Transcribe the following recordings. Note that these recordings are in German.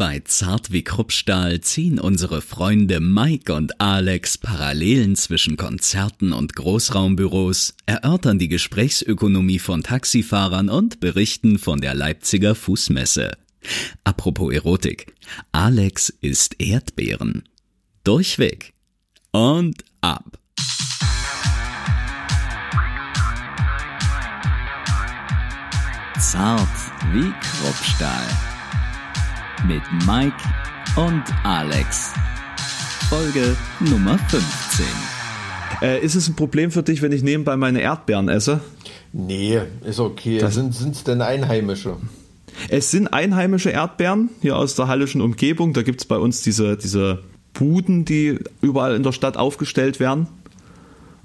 Bei Zart wie Kruppstahl ziehen unsere Freunde Mike und Alex Parallelen zwischen Konzerten und Großraumbüros, erörtern die Gesprächsökonomie von Taxifahrern und berichten von der Leipziger Fußmesse. Apropos Erotik. Alex isst Erdbeeren. Durchweg. Und ab. Zart wie Kruppstahl mit Mike und Alex. Folge Nummer 15. Äh, ist es ein Problem für dich, wenn ich nebenbei meine Erdbeeren esse? Nee, ist okay. Das sind es denn einheimische? Es sind einheimische Erdbeeren hier aus der hallischen Umgebung. Da gibt es bei uns diese, diese Buden, die überall in der Stadt aufgestellt werden.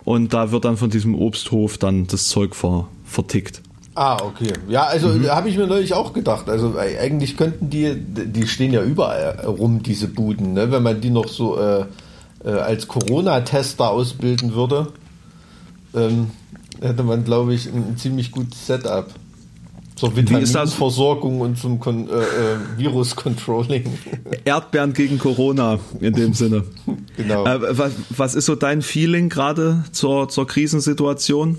Und da wird dann von diesem Obsthof dann das Zeug ver, vertickt. Ah, okay. Ja, also mhm. habe ich mir neulich auch gedacht. Also eigentlich könnten die, die stehen ja überall rum, diese Buden, ne? wenn man die noch so äh, äh, als Corona-Tester ausbilden würde, ähm, hätte man, glaube ich, ein, ein, ziemlich gutes Setup. Zur Vitaminversorgung und zum Kon äh, äh, Virus-Controlling. Erdbeeren gegen Corona in dem Sinne. genau. Äh, was, was, ist so dein Feeling gerade zur, zur Krisensituation?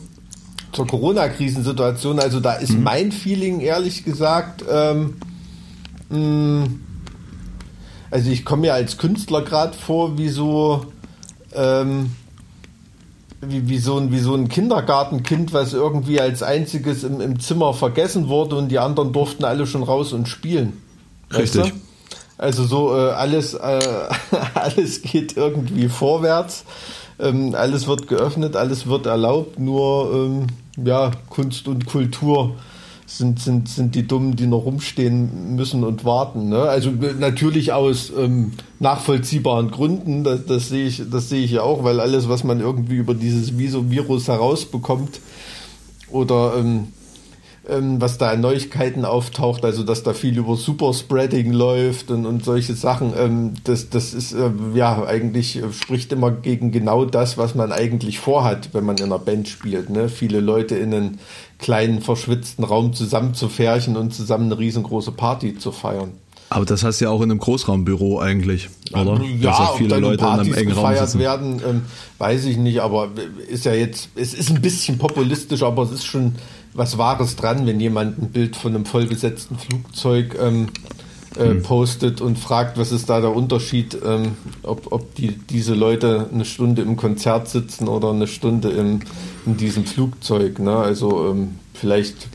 Zur Corona-Krisensituation, also da ist mhm. mein Feeling ehrlich gesagt, ähm, mh, also ich komme mir als Künstler gerade vor wie so, ähm, wie, wie, so ein, wie so ein Kindergartenkind, was irgendwie als einziges im, im Zimmer vergessen wurde und die anderen durften alle schon raus und spielen. Richtig. Weißt du? Also so äh, alles, äh, alles geht irgendwie vorwärts. Ähm, alles wird geöffnet, alles wird erlaubt, nur ähm, ja, Kunst und Kultur sind, sind, sind die Dummen, die noch rumstehen müssen und warten. Ne? Also natürlich aus ähm, nachvollziehbaren Gründen, das, das sehe ich, das sehe ich ja auch, weil alles, was man irgendwie über dieses Virus herausbekommt oder ähm, ähm, was da an Neuigkeiten auftaucht, also dass da viel über Superspreading läuft und, und solche Sachen, ähm, das, das ist äh, ja eigentlich äh, spricht immer gegen genau das, was man eigentlich vorhat, wenn man in einer Band spielt. Ne? Viele Leute in einen kleinen, verschwitzten Raum zusammenzufärchen und zusammen eine riesengroße Party zu feiern. Aber das heißt ja auch in einem Großraumbüro eigentlich, oder? Ja, Dass auch viele Leute Partys in einem engen Raum sitzen. werden, ähm, weiß ich nicht, aber ist ja jetzt, es ist ein bisschen populistisch, aber es ist schon was Wahres dran, wenn jemand ein Bild von einem vollbesetzten Flugzeug ähm, äh, hm. postet und fragt, was ist da der Unterschied, ähm, ob, ob die, diese Leute eine Stunde im Konzert sitzen oder eine Stunde im, in diesem Flugzeug. Ne? Also ähm, vielleicht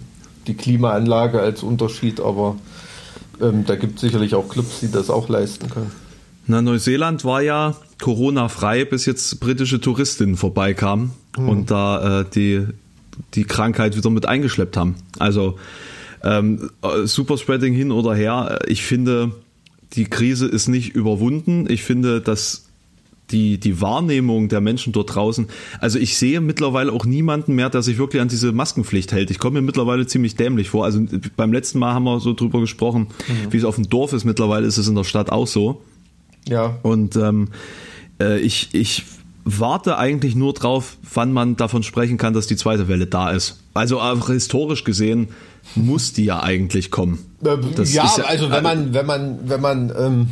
die Klimaanlage als Unterschied, aber ähm, da gibt es sicherlich auch Clubs, die das auch leisten können. Na, Neuseeland war ja Corona-frei, bis jetzt britische Touristinnen vorbeikamen hm. und da äh, die die Krankheit wieder mit eingeschleppt haben. Also ähm, Superspreading hin oder her, ich finde, die Krise ist nicht überwunden. Ich finde, dass die, die Wahrnehmung der Menschen dort draußen, also ich sehe mittlerweile auch niemanden mehr, der sich wirklich an diese Maskenpflicht hält. Ich komme mir mittlerweile ziemlich dämlich vor. Also beim letzten Mal haben wir so drüber gesprochen, mhm. wie es auf dem Dorf ist. Mittlerweile ist es in der Stadt auch so. Ja. Und ähm, äh, ich, ich warte eigentlich nur drauf, wann man davon sprechen kann, dass die zweite Welle da ist. Also auch historisch gesehen muss die ja eigentlich kommen. Äh, das ja, ja, also wenn man, wenn man, wenn man, ähm,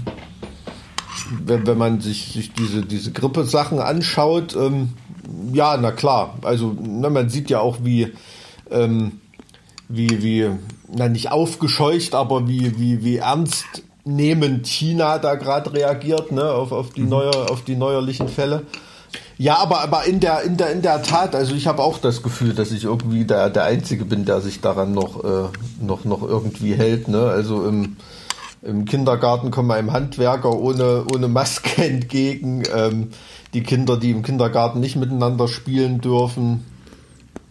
wenn, wenn, man sich, sich diese, diese Grippesachen anschaut, ähm, ja, na klar. Also na, man sieht ja auch, wie, ähm, wie, wie, na nicht aufgescheucht, aber wie, wie, wie ernst nehmend China da gerade reagiert, ne, auf, auf die mhm. neue, auf die neuerlichen Fälle. Ja, aber, aber in, der, in, der, in der Tat, also ich habe auch das Gefühl, dass ich irgendwie der, der Einzige bin, der sich daran noch, äh, noch, noch irgendwie hält. Ne? Also im, im Kindergarten kommen einem Handwerker ohne, ohne Maske entgegen. Ähm, die Kinder, die im Kindergarten nicht miteinander spielen dürfen,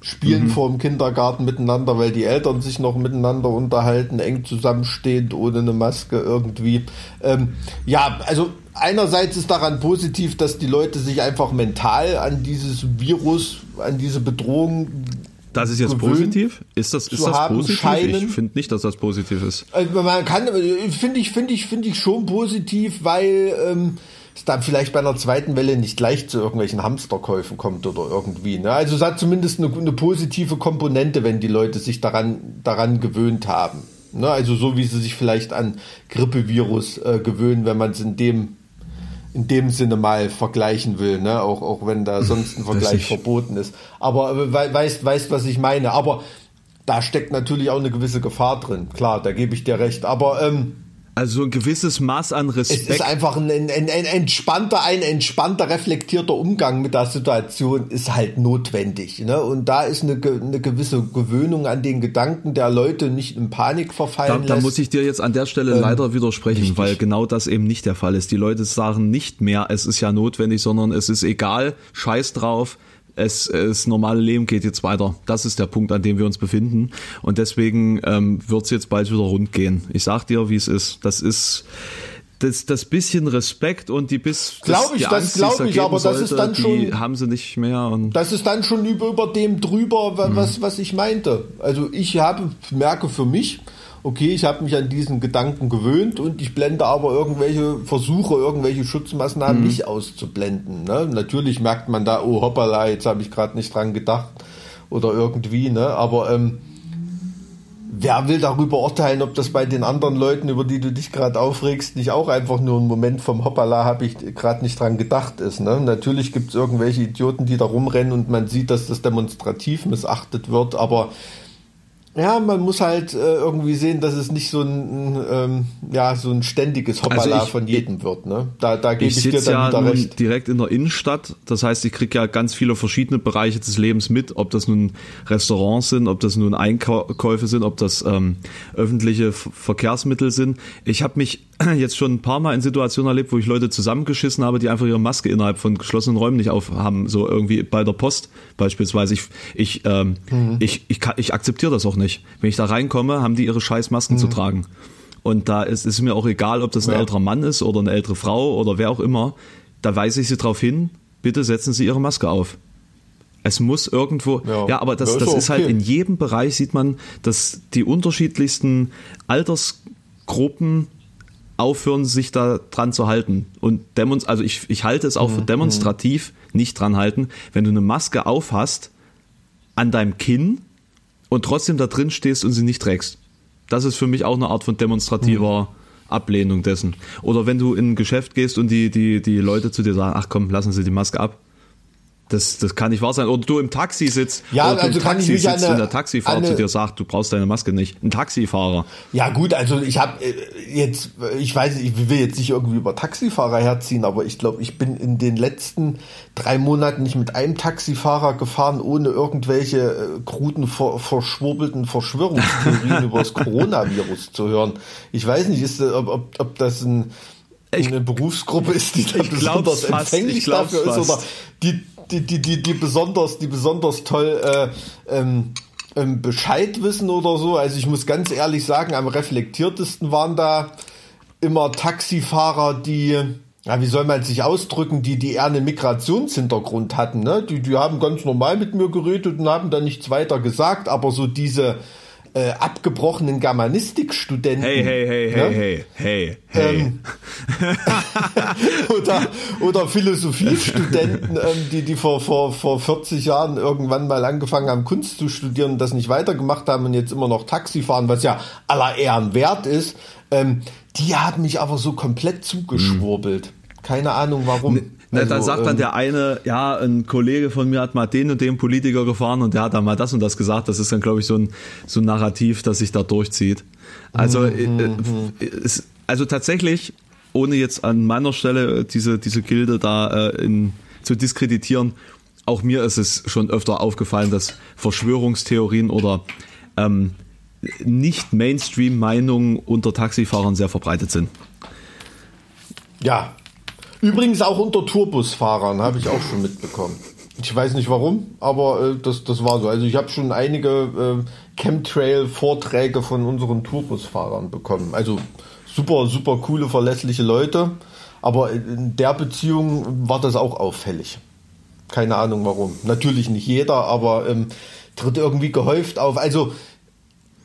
spielen mhm. vor dem Kindergarten miteinander, weil die Eltern sich noch miteinander unterhalten, eng zusammenstehend, ohne eine Maske irgendwie. Ähm, ja, also einerseits ist daran positiv, dass die Leute sich einfach mental an dieses Virus, an diese Bedrohung das ist jetzt positiv? Ist das, ist das positiv? Scheinen. Ich finde nicht, dass das positiv ist. Also man kann, finde ich, finde ich, finde ich schon positiv, weil ähm, es dann vielleicht bei einer zweiten Welle nicht gleich zu irgendwelchen Hamsterkäufen kommt oder irgendwie. Ne? Also es hat zumindest eine, eine positive Komponente, wenn die Leute sich daran, daran gewöhnt haben. Ne? Also so wie sie sich vielleicht an Grippevirus äh, gewöhnen, wenn man es in dem in dem Sinne mal vergleichen will, ne? auch, auch wenn da sonst ein Vergleich verboten ist. Aber äh, weißt, weißt, was ich meine. Aber da steckt natürlich auch eine gewisse Gefahr drin. Klar, da gebe ich dir recht. Aber ähm, also ein gewisses Maß an Respekt. Es ist einfach ein, ein, ein, entspannter, ein entspannter, reflektierter Umgang mit der Situation ist halt notwendig. Ne? Und da ist eine, eine gewisse Gewöhnung an den Gedanken der Leute nicht in Panik verfallen. Da, da muss ich dir jetzt an der Stelle ähm, leider widersprechen, richtig. weil genau das eben nicht der Fall ist. Die Leute sagen nicht mehr, es ist ja notwendig, sondern es ist egal, scheiß drauf, es, es normale Leben geht jetzt weiter. Das ist der Punkt, an dem wir uns befinden. Und deswegen ähm, wird es jetzt bald wieder rund gehen. Ich sag dir, wie es ist. Das ist das, das bisschen Respekt und die bis glaube ich, das glaube ich, aber das ist dann schon haben sie nicht mehr und das ist dann schon über, über dem drüber, was, mhm. was ich meinte. Also ich habe merke für mich, okay, ich habe mich an diesen Gedanken gewöhnt und ich blende aber irgendwelche Versuche, irgendwelche Schutzmaßnahmen mhm. nicht auszublenden. Ne? Natürlich merkt man da, oh hoppala, jetzt habe ich gerade nicht dran gedacht oder irgendwie, ne? aber ähm, wer will darüber urteilen, ob das bei den anderen Leuten, über die du dich gerade aufregst, nicht auch einfach nur ein Moment vom Hoppala, habe ich gerade nicht dran gedacht ist. Ne? Natürlich gibt es irgendwelche Idioten, die da rumrennen und man sieht, dass das demonstrativ missachtet wird, aber ja, man muss halt äh, irgendwie sehen, dass es nicht so ein, ähm, ja, so ein ständiges Hoppala also ich, von jedem wird. Ne? Da, da gebe ich, ich dir dann ja wieder recht. direkt in der Innenstadt. Das heißt, ich kriege ja ganz viele verschiedene Bereiche des Lebens mit, ob das nun Restaurants sind, ob das nun Einkäufe sind, ob das ähm, öffentliche Verkehrsmittel sind. Ich habe mich jetzt schon ein paar Mal in Situationen erlebt, wo ich Leute zusammengeschissen habe, die einfach ihre Maske innerhalb von geschlossenen Räumen nicht aufhaben. So irgendwie bei der Post beispielsweise. Ich, ich, ähm, mhm. ich, ich, ich akzeptiere das auch nicht. Wenn ich da reinkomme, haben die ihre scheiß Masken mhm. zu tragen. Und da ist es mir auch egal, ob das ein ja. älterer Mann ist oder eine ältere Frau oder wer auch immer. Da weise ich sie darauf hin, bitte setzen Sie Ihre Maske auf. Es muss irgendwo, ja, ja aber das, das ist halt in jedem Bereich sieht man, dass die unterschiedlichsten Altersgruppen aufhören, sich da dran zu halten. Und demonst also ich, ich halte es auch für mhm, demonstrativ nicht dran halten, wenn du eine Maske auf hast an deinem Kinn und trotzdem da drin stehst und sie nicht trägst. Das ist für mich auch eine Art von demonstrativer mhm. Ablehnung dessen. Oder wenn du in ein Geschäft gehst und die, die, die Leute zu dir sagen, ach komm, lassen Sie die Maske ab, das, das kann nicht wahr sein. Oder du im Taxi sitzt, ja, oder also im Taxi sitzt eine, und der Taxifahrer eine, zu dir sagt, du brauchst deine Maske nicht. Ein Taxifahrer. Ja gut, also ich habe äh, jetzt, ich weiß, ich will jetzt nicht irgendwie über Taxifahrer herziehen, aber ich glaube, ich bin in den letzten drei Monaten nicht mit einem Taxifahrer gefahren, ohne irgendwelche äh, kruden, ver, verschwurbelten Verschwörungstheorien über das Coronavirus zu hören. Ich weiß nicht, ist, ob, ob, ob das ein eine Berufsgruppe ist, die da besonders empfänglich dafür ist oder die die, die, die, die besonders, die besonders toll äh, ähm, ähm, Bescheid wissen oder so. Also ich muss ganz ehrlich sagen, am reflektiertesten waren da immer Taxifahrer, die, ja, wie soll man sich ausdrücken, die, die eher einen Migrationshintergrund hatten. Ne? Die, die haben ganz normal mit mir geredet und haben da nichts weiter gesagt, aber so diese äh, abgebrochenen Germanistikstudenten. Hey, hey, hey, ja? hey, hey, hey, ähm, oder, oder Philosophiestudenten, ähm, die, die vor, vor, vor 40 Jahren irgendwann mal angefangen haben, Kunst zu studieren und das nicht weitergemacht haben und jetzt immer noch Taxi fahren, was ja aller Ehren wert ist. Ähm, die haben mich aber so komplett zugeschwurbelt. Keine Ahnung warum. Ne Ne, also, dann sagt dann ähm, der eine, ja, ein Kollege von mir hat mal den und den Politiker gefahren und der hat dann mal das und das gesagt. Das ist dann, glaube ich, so ein, so ein Narrativ, das sich da durchzieht. Also, mhm. äh, es, also tatsächlich, ohne jetzt an meiner Stelle diese, diese Gilde da äh, in, zu diskreditieren, auch mir ist es schon öfter aufgefallen, dass Verschwörungstheorien oder ähm, nicht Mainstream-Meinungen unter Taxifahrern sehr verbreitet sind. Ja, Übrigens auch unter Tourbusfahrern habe ich auch schon mitbekommen. Ich weiß nicht warum, aber äh, das, das war so. Also ich habe schon einige äh, Chemtrail-Vorträge von unseren Tourbusfahrern bekommen. Also super, super coole, verlässliche Leute. Aber in der Beziehung war das auch auffällig. Keine Ahnung warum. Natürlich nicht jeder, aber ähm, tritt irgendwie gehäuft auf. Also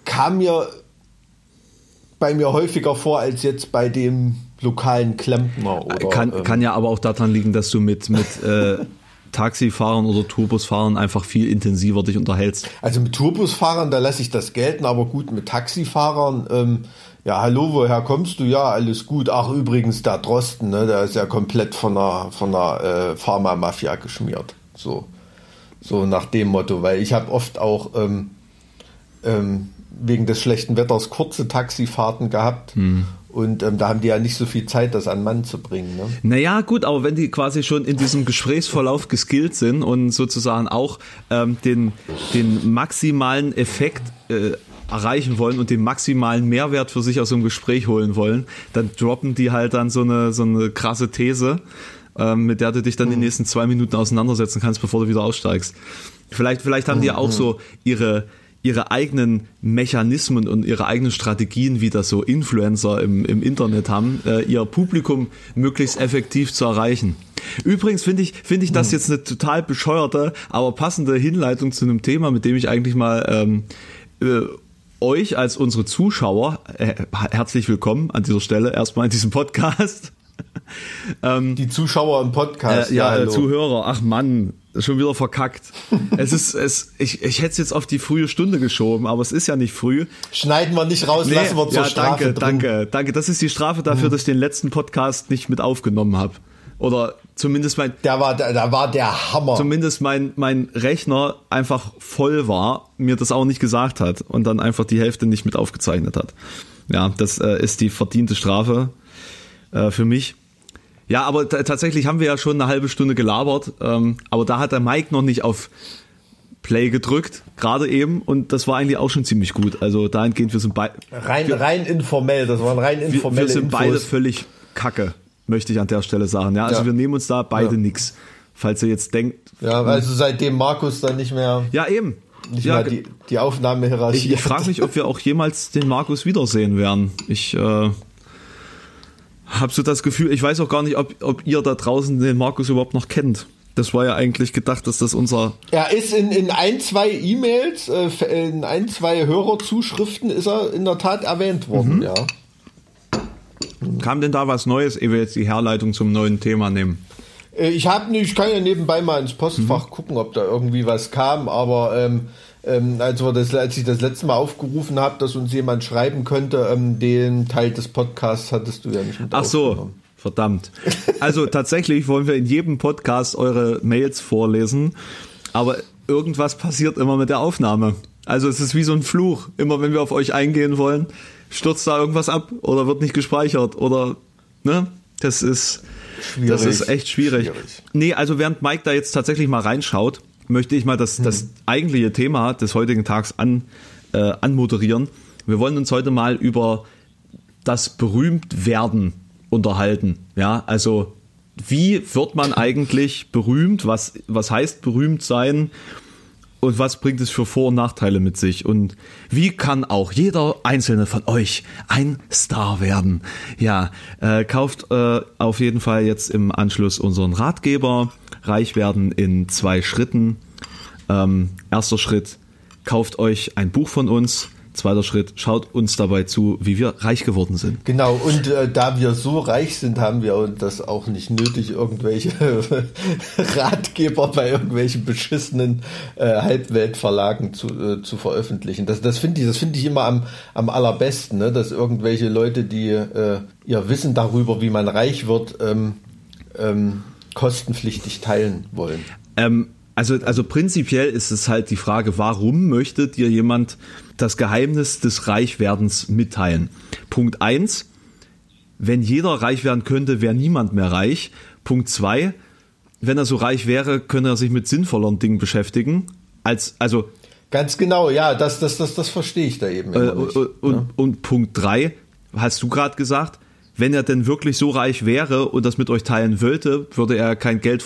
kam mir bei mir häufiger vor als jetzt bei dem lokalen Klempner. Oder, kann, ähm, kann ja aber auch daran liegen, dass du mit, mit äh, Taxifahrern oder Tourbusfahrern einfach viel intensiver dich unterhältst. Also mit Tourbusfahrern, da lasse ich das gelten, aber gut, mit Taxifahrern, ähm, ja, hallo, woher kommst du? Ja, alles gut. Ach, übrigens, der Drosten, ne, der ist ja komplett von der, von der äh, Pharma-Mafia geschmiert. So. So nach dem Motto, weil ich habe oft auch ähm, ähm, wegen des schlechten Wetters kurze Taxifahrten gehabt. Hm. Und ähm, da haben die ja nicht so viel Zeit, das an Mann zu bringen. Ne? Naja, gut, aber wenn die quasi schon in diesem Gesprächsverlauf geskillt sind und sozusagen auch ähm, den, den maximalen Effekt äh, erreichen wollen und den maximalen Mehrwert für sich aus so einem Gespräch holen wollen, dann droppen die halt dann so eine, so eine krasse These, ähm, mit der du dich dann mhm. die nächsten zwei Minuten auseinandersetzen kannst, bevor du wieder aussteigst. Vielleicht, vielleicht haben die ja auch mhm. so ihre, ihre eigenen Mechanismen und ihre eigenen Strategien, wie das so Influencer im, im Internet haben, äh, ihr Publikum möglichst effektiv zu erreichen. Übrigens finde ich, finde ich das mhm. jetzt eine total bescheuerte, aber passende Hinleitung zu einem Thema, mit dem ich eigentlich mal ähm, äh, euch als unsere Zuschauer äh, herzlich willkommen an dieser Stelle erstmal in diesem Podcast. Ähm, Die Zuschauer im Podcast. Äh, ja, ja Zuhörer. Ach Mann, schon wieder verkackt. es ist, es, ich, ich hätte es jetzt auf die frühe Stunde geschoben, aber es ist ja nicht früh. Schneiden wir nicht raus, nee, lassen wir zur ja, Strafe danke, drin. danke, danke. Das ist die Strafe dafür, hm. dass ich den letzten Podcast nicht mit aufgenommen habe. Oder zumindest mein. Der war, der, der war der Hammer. Zumindest mein, mein Rechner einfach voll war, mir das auch nicht gesagt hat und dann einfach die Hälfte nicht mit aufgezeichnet hat. Ja, das äh, ist die verdiente Strafe äh, für mich. Ja, aber tatsächlich haben wir ja schon eine halbe Stunde gelabert, ähm, aber da hat der Mike noch nicht auf Play gedrückt, gerade eben, und das war eigentlich auch schon ziemlich gut. Also dahingehend, wir sind beide. Rein, rein informell, das waren rein informelle Wir, wir sind Infos. beide völlig kacke möchte ich an der Stelle sagen. Ja, also ja. wir nehmen uns da beide ja. nix. Falls ihr jetzt denkt. Ja, also seitdem Markus dann nicht mehr. Ja, eben. Nicht ja, mehr die, die Aufnahmehierarchie. Ich, ich frage mich, ob wir auch jemals den Markus wiedersehen werden. Ich äh, habe so das Gefühl, ich weiß auch gar nicht, ob, ob ihr da draußen den Markus überhaupt noch kennt. Das war ja eigentlich gedacht, dass das unser. Er ist in, in ein, zwei E-Mails, äh, in ein, zwei Hörerzuschriften ist er in der Tat erwähnt worden, mhm. ja. Kam denn da was Neues, ehe wir jetzt die Herleitung zum neuen Thema nehmen? Äh, ich habe ich kann ja nebenbei mal ins Postfach mhm. gucken, ob da irgendwie was kam, aber ähm, ähm, als, wir das, als ich das letzte Mal aufgerufen habe, dass uns jemand schreiben könnte, ähm, den Teil des Podcasts hattest du ja nicht mit Ach so, verdammt. Also tatsächlich wollen wir in jedem Podcast eure Mails vorlesen, aber irgendwas passiert immer mit der Aufnahme. Also es ist wie so ein Fluch. Immer wenn wir auf euch eingehen wollen, stürzt da irgendwas ab oder wird nicht gespeichert oder ne? Das ist schwierig. das ist echt schwierig. schwierig. Nee, also während Mike da jetzt tatsächlich mal reinschaut, möchte ich mal das, das eigentliche Thema des heutigen Tags an, äh, anmoderieren. Wir wollen uns heute mal über das Berühmtwerden unterhalten. Ja, also wie wird man eigentlich berühmt? Was, was heißt berühmt sein? Und was bringt es für Vor- und Nachteile mit sich und wie kann auch jeder einzelne von euch ein Star werden. Ja, äh, kauft äh, auf jeden Fall jetzt im Anschluss unseren Ratgeber Reich werden in zwei Schritten. Ähm, erster Schritt, kauft euch ein Buch von uns. Zweiter Schritt, schaut uns dabei zu, wie wir reich geworden sind. Genau, und äh, da wir so reich sind, haben wir das auch nicht nötig, irgendwelche Ratgeber bei irgendwelchen beschissenen äh, Halbweltverlagen zu, äh, zu veröffentlichen. Das, das finde ich, das finde ich immer am, am allerbesten, ne? dass irgendwelche Leute, die äh, ihr Wissen darüber, wie man reich wird, ähm, ähm, kostenpflichtig teilen wollen. Ähm, also, also prinzipiell ist es halt die Frage, warum möchte dir jemand das Geheimnis des Reichwerdens mitteilen? Punkt eins: wenn jeder reich werden könnte, wäre niemand mehr reich. Punkt zwei: wenn er so reich wäre, könnte er sich mit sinnvolleren Dingen beschäftigen. Als, also Ganz genau, ja, das, das, das, das verstehe ich da eben. Äh, nicht, und, ja. und Punkt drei hast du gerade gesagt, wenn er denn wirklich so reich wäre und das mit euch teilen wollte, würde er kein Geld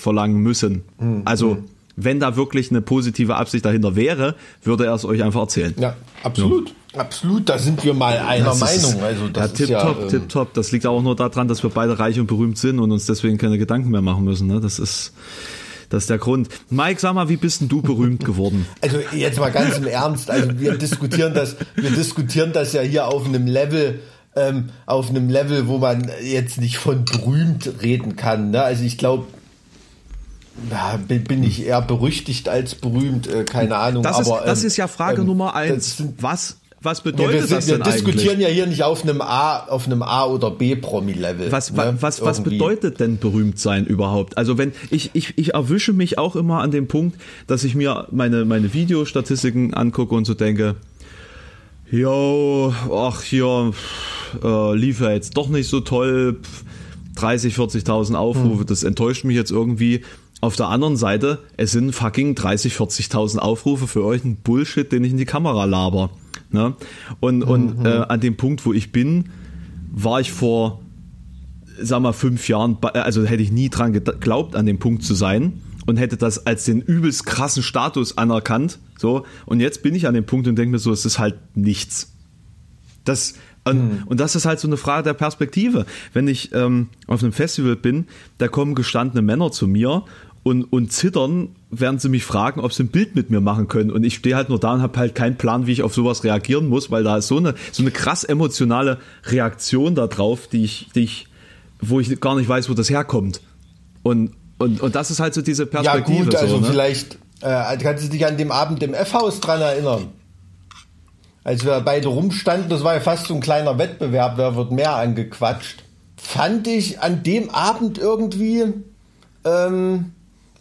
verlangen müssen. Mhm. Also hm. wenn da wirklich eine positive Absicht dahinter wäre, würde er es euch einfach erzählen. Ja, absolut. Ja. Absolut, da sind wir mal einer das Meinung. Ist, also das ja, tip top, ja, ähm, tip top. Das liegt auch nur daran, dass wir beide reich und berühmt sind und uns deswegen keine Gedanken mehr machen müssen. Ne? Das ist das ist der Grund. Mike, sag mal, wie bist denn du berühmt geworden? Also jetzt mal ganz im Ernst. Also wir diskutieren das, wir diskutieren das ja hier auf einem Level, ähm, auf einem Level, wo man jetzt nicht von berühmt reden kann. Ne? Also ich glaube, ja, bin, ich eher berüchtigt als berühmt, äh, keine Ahnung. Das, aber, ist, das ähm, ist ja Frage ähm, Nummer eins. sind- Was, was Ja, bedeutet wir sind, das wir denn diskutieren eigentlich? ja hier nicht auf einem A, auf einem A oder B Promi-Level. Was, ne? wa- was, was Irgendwie. bedeutet denn berühmt sein überhaupt? Also wenn ich, ich, ich erwische mich auch immer an dem Punkt, dass ich mir meine, meine Videostatistiken angucke und so denke, jo, ach hier, äh, lief ja jetzt doch nicht so toll, pf, 30, 40.000 Aufrufe, das enttäuscht mich jetzt irgendwie. Auf der anderen Seite, es sind fucking 30, 40.000 Aufrufe für euch ein Bullshit, den ich in die Kamera laber. Ne? Und, und äh, an dem Punkt, wo ich bin, war ich vor sag mal, fünf Jahren, bei- also hätte ich nie dran geglaubt, an dem Punkt zu sein und hätte das als den übelst krassen Status anerkannt. So, und jetzt bin ich an dem Punkt und denke mir so, es ist halt nichts. Das, und, und das ist halt so eine Frage der Perspektive. Wenn ich ähm, auf einem Festival bin, da kommen gestandene Männer zu mir und, und zittern, während sie mich fragen, ob sie ein Bild mit mir machen können. Und ich stehe halt nur da und habe halt keinen Plan, wie ich auf sowas reagieren muss, weil da ist so eine, so eine krass emotionale Reaktion da drauf, die ich, die ich, wo ich gar nicht weiß, wo das herkommt. Und, und, und das ist halt so diese Ja Perspektive. gut, also so, ne? vielleicht äh, kannst du dich an dem Abend im F-Haus dran erinnern. Als wir beide rumstanden, das war ja fast so ein kleiner Wettbewerb, wer wird mehr angequatscht. Fand ich an dem Abend irgendwie, ähm,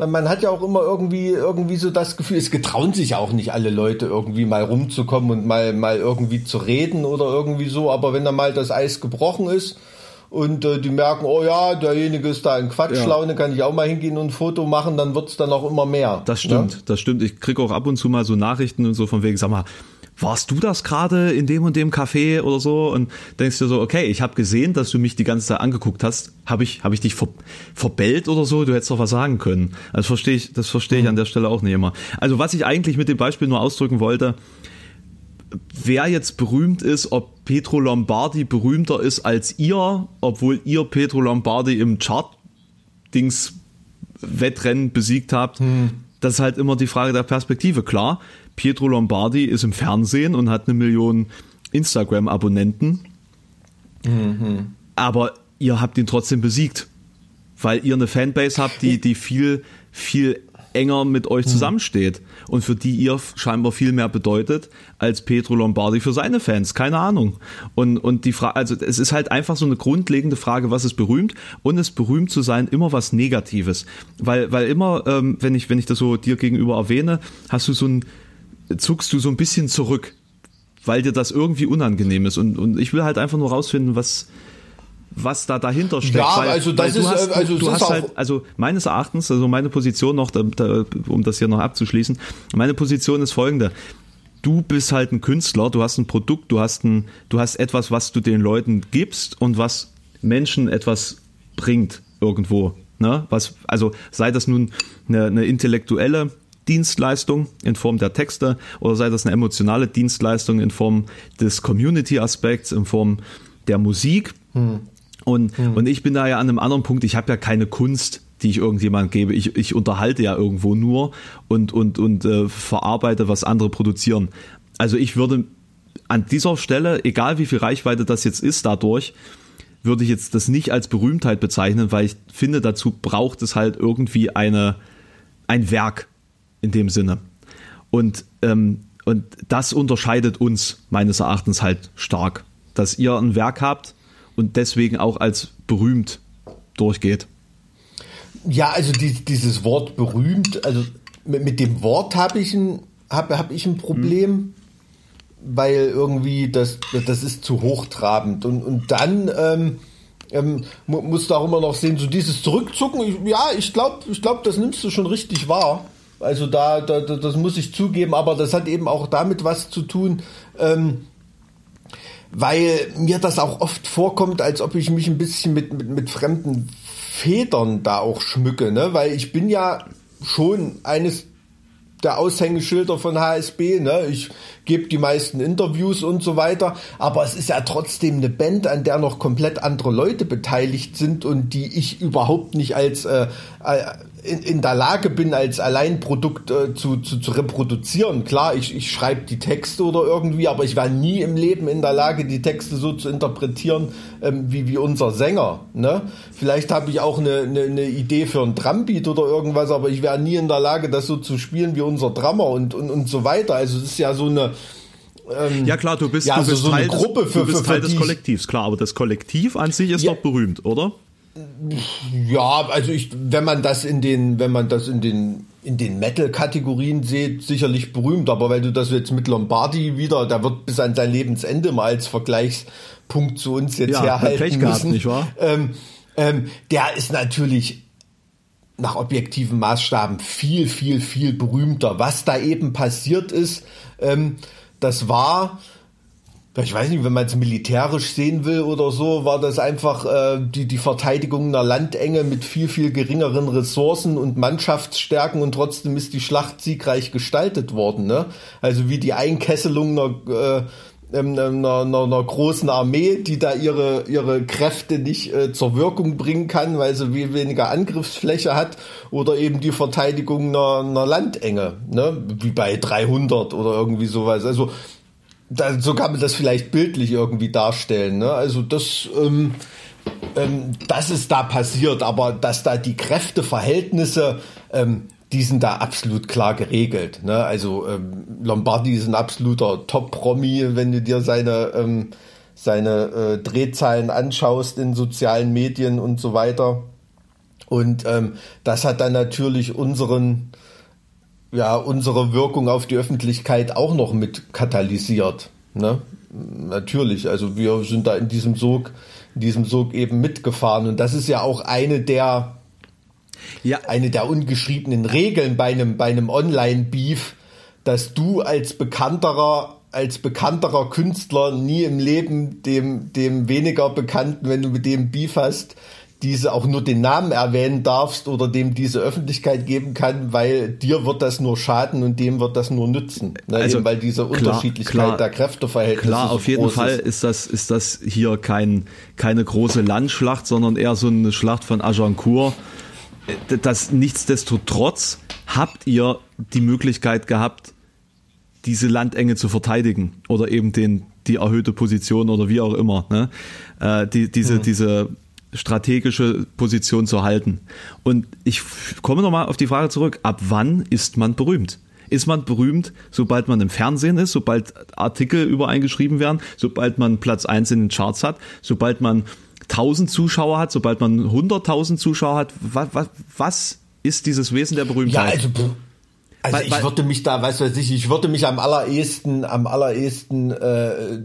man hat ja auch immer irgendwie, irgendwie so das Gefühl, es getrauen sich auch nicht alle Leute irgendwie mal rumzukommen und mal, mal irgendwie zu reden oder irgendwie so, aber wenn da mal das Eis gebrochen ist und äh, die merken, oh ja, derjenige ist da in Quatschlaune, kann ich auch mal hingehen und ein Foto machen, dann wird's dann auch immer mehr. Das stimmt, Ne? das stimmt. Ich kriege auch ab und zu mal so Nachrichten und so von wegen, sag mal, warst du das gerade in dem und dem Café oder so? Und denkst dir so, okay, ich habe gesehen, dass du mich die ganze Zeit angeguckt hast. Habe ich, hab ich dich ver verbellt oder so? Du hättest doch was sagen können. Also verstehe ich, das verstehe ich an der Stelle auch nicht immer. Also was ich eigentlich mit dem Beispiel nur ausdrücken wollte, wer jetzt berühmt ist, ob Petro Lombardi berühmter ist als ihr, obwohl ihr Petro Lombardi im Chart-Dings Wettrennen besiegt habt, das ist halt immer die Frage der Perspektive. Klar, Pietro Lombardi ist im Fernsehen und hat eine Million Instagram-Abonnenten, aber ihr habt ihn trotzdem besiegt, weil ihr eine Fanbase habt, die, die viel, viel enger mit euch zusammensteht und für die ihr scheinbar viel mehr bedeutet als Petro Lombardi für seine Fans. Keine Ahnung. Und, und die Frage, also es ist halt einfach so eine grundlegende Frage, was ist berühmt und ist berühmt zu sein immer was Negatives. Weil, weil immer, ähm, wenn ich, wenn ich das so dir gegenüber erwähne, hast du so ein, zuckst du so ein bisschen zurück, weil dir das irgendwie unangenehm ist. Und, und ich will halt einfach nur rausfinden, was, was da dahinter steckt. Ja, weil, also das weil du ist, hast, äh, also du, hast halt, also meines Erachtens, also meine Position noch, da, da, um das hier noch abzuschließen, meine Position ist folgende. Du bist halt ein Künstler, du hast ein Produkt, du hast ein, du hast etwas, was du den Leuten gibst und was Menschen etwas bringt irgendwo. Ne? Was, also sei das nun eine, eine intellektuelle Dienstleistung in Form der Texte oder sei das eine emotionale Dienstleistung in Form des Community-Aspekts, in Form der Musik. Und, und ich bin da ja an einem anderen Punkt, ich habe ja keine Kunst, die ich irgendjemand gebe. Ich, ich unterhalte ja irgendwo nur und, und, und äh, verarbeite, was andere produzieren. Also ich würde an dieser Stelle, egal wie viel Reichweite das jetzt ist dadurch, würde ich jetzt das nicht als Berühmtheit bezeichnen, weil ich finde, dazu braucht es halt irgendwie eine, ein Werk in dem Sinne. Und, ähm, und das unterscheidet uns meines Erachtens halt stark, dass ihr ein Werk habt und deswegen auch als berühmt durchgeht. Ja, also die, dieses Wort berühmt, also mit, mit dem Wort habe ich ein, hab, hab ich ein Problem, weil irgendwie das, das ist zu hochtrabend. Und, und dann ähm, ähm, mu- musst du auch immer noch sehen, so dieses Zurückzucken, ich, ja, ich glaube, ich glaub, das nimmst du schon richtig wahr. Also da, da, da, das muss ich zugeben, aber das hat eben auch damit was zu tun, ähm, weil mir das auch oft vorkommt, als ob ich mich ein bisschen mit, mit, mit fremden Federn da auch schmücke, ne? Weil ich bin ja schon eines der Aushängeschilder von HSB, ne? Ich gebe die meisten Interviews und so weiter, aber es ist ja trotzdem eine Band, an der noch komplett andere Leute beteiligt sind und die ich überhaupt nicht als äh, äh, in, in der Lage bin, als Alleinprodukt äh, zu, zu, zu reproduzieren. Klar, ich, ich schreibe die Texte oder irgendwie, aber ich war nie im Leben in der Lage, die Texte so zu interpretieren, ähm, wie, wie unser Sänger. Ne? Vielleicht habe ich auch eine, eine, eine Idee für ein Drumbeat oder irgendwas, aber ich wäre nie in der Lage, das so zu spielen wie unser Drummer und, und, und so weiter. Also es ist ja so eine ähm, ja klar, du bist, ja, du also bist so Teil, Gruppe für, du bist für, Teil für des Kollektivs, klar, aber das Kollektiv an sich ist ja. doch berühmt, oder? Ja, also ich, wenn man das in den, wenn man das in den in den Metal-Kategorien sieht, sicherlich berühmt, aber weil du das jetzt mit Lombardi wieder, der wird bis an sein Lebensende mal als Vergleichspunkt zu uns jetzt ja, herhalten Pech müssen. Gehabt, nicht wahr? Ähm, ähm, der ist natürlich nach objektiven Maßstaben viel, viel, viel berühmter. Was da eben passiert ist, ähm, das war, ich weiß nicht, wenn man es militärisch sehen will oder so, war das einfach äh, die, die Verteidigung einer Landenge mit viel, viel geringeren Ressourcen und Mannschaftsstärken und trotzdem ist die Schlacht siegreich gestaltet worden. Ne? Also wie die Einkesselung einer, äh, einer, einer, einer großen Armee, die da ihre, ihre Kräfte nicht äh, zur Wirkung bringen kann, weil sie viel weniger Angriffsfläche hat oder eben die Verteidigung einer, einer Landenge, ne? wie bei 300 oder irgendwie sowas. Also da, so kann man das vielleicht bildlich irgendwie darstellen. Ne? Also das, ähm, ähm, das ist da passiert, aber dass da die Kräfteverhältnisse, ähm, die sind da absolut klar geregelt. Ne? Also ähm, Lombardi ist ein absoluter Top-Promi, wenn du dir seine, ähm, seine äh, Drehzahlen anschaust in sozialen Medien und so weiter. Und ähm, das hat dann natürlich unseren ja, unsere Wirkung auf die Öffentlichkeit auch noch mit katalysiert. Ne? Natürlich, also wir sind da in diesem Sog, in diesem Sog eben mitgefahren. Und das ist ja auch eine der, ja. eine der ungeschriebenen Regeln bei einem, bei einem Online-Beef, dass du als bekannterer als bekannterer Künstler nie im Leben dem, dem weniger Bekannten, wenn du mit dem Beef hast, diese auch nur den Namen erwähnen darfst oder dem diese Öffentlichkeit geben kann, weil dir wird das nur schaden und dem wird das nur nützen. Ne? Also, Eben weil diese klar, Unterschiedlichkeit klar, der Kräfteverhältnisse. Klar, so auf jeden groß Fall ist. ist das, ist das hier kein, keine große Landschlacht, sondern eher so eine Schlacht von Agincourt. Das nichtsdestotrotz habt ihr die Möglichkeit gehabt, diese Landenge zu verteidigen oder eben den, die erhöhte Position oder wie auch immer. Ne? Äh, die, diese, Mhm. diese strategische Position zu halten. Und ich komme nochmal auf die Frage zurück, ab wann ist man berühmt? Ist man berühmt, sobald man im Fernsehen ist, sobald Artikel über einen geschrieben werden, sobald man Platz eins in den Charts hat, sobald man 1000 Zuschauer hat, sobald man 100.000 Zuschauer hat? Was, was, was ist dieses Wesen der Ja, Berühmtheit? also, also Weil- ich würde mich da, weiß weiß ich, ich würde mich am allerersten, am allerersten äh,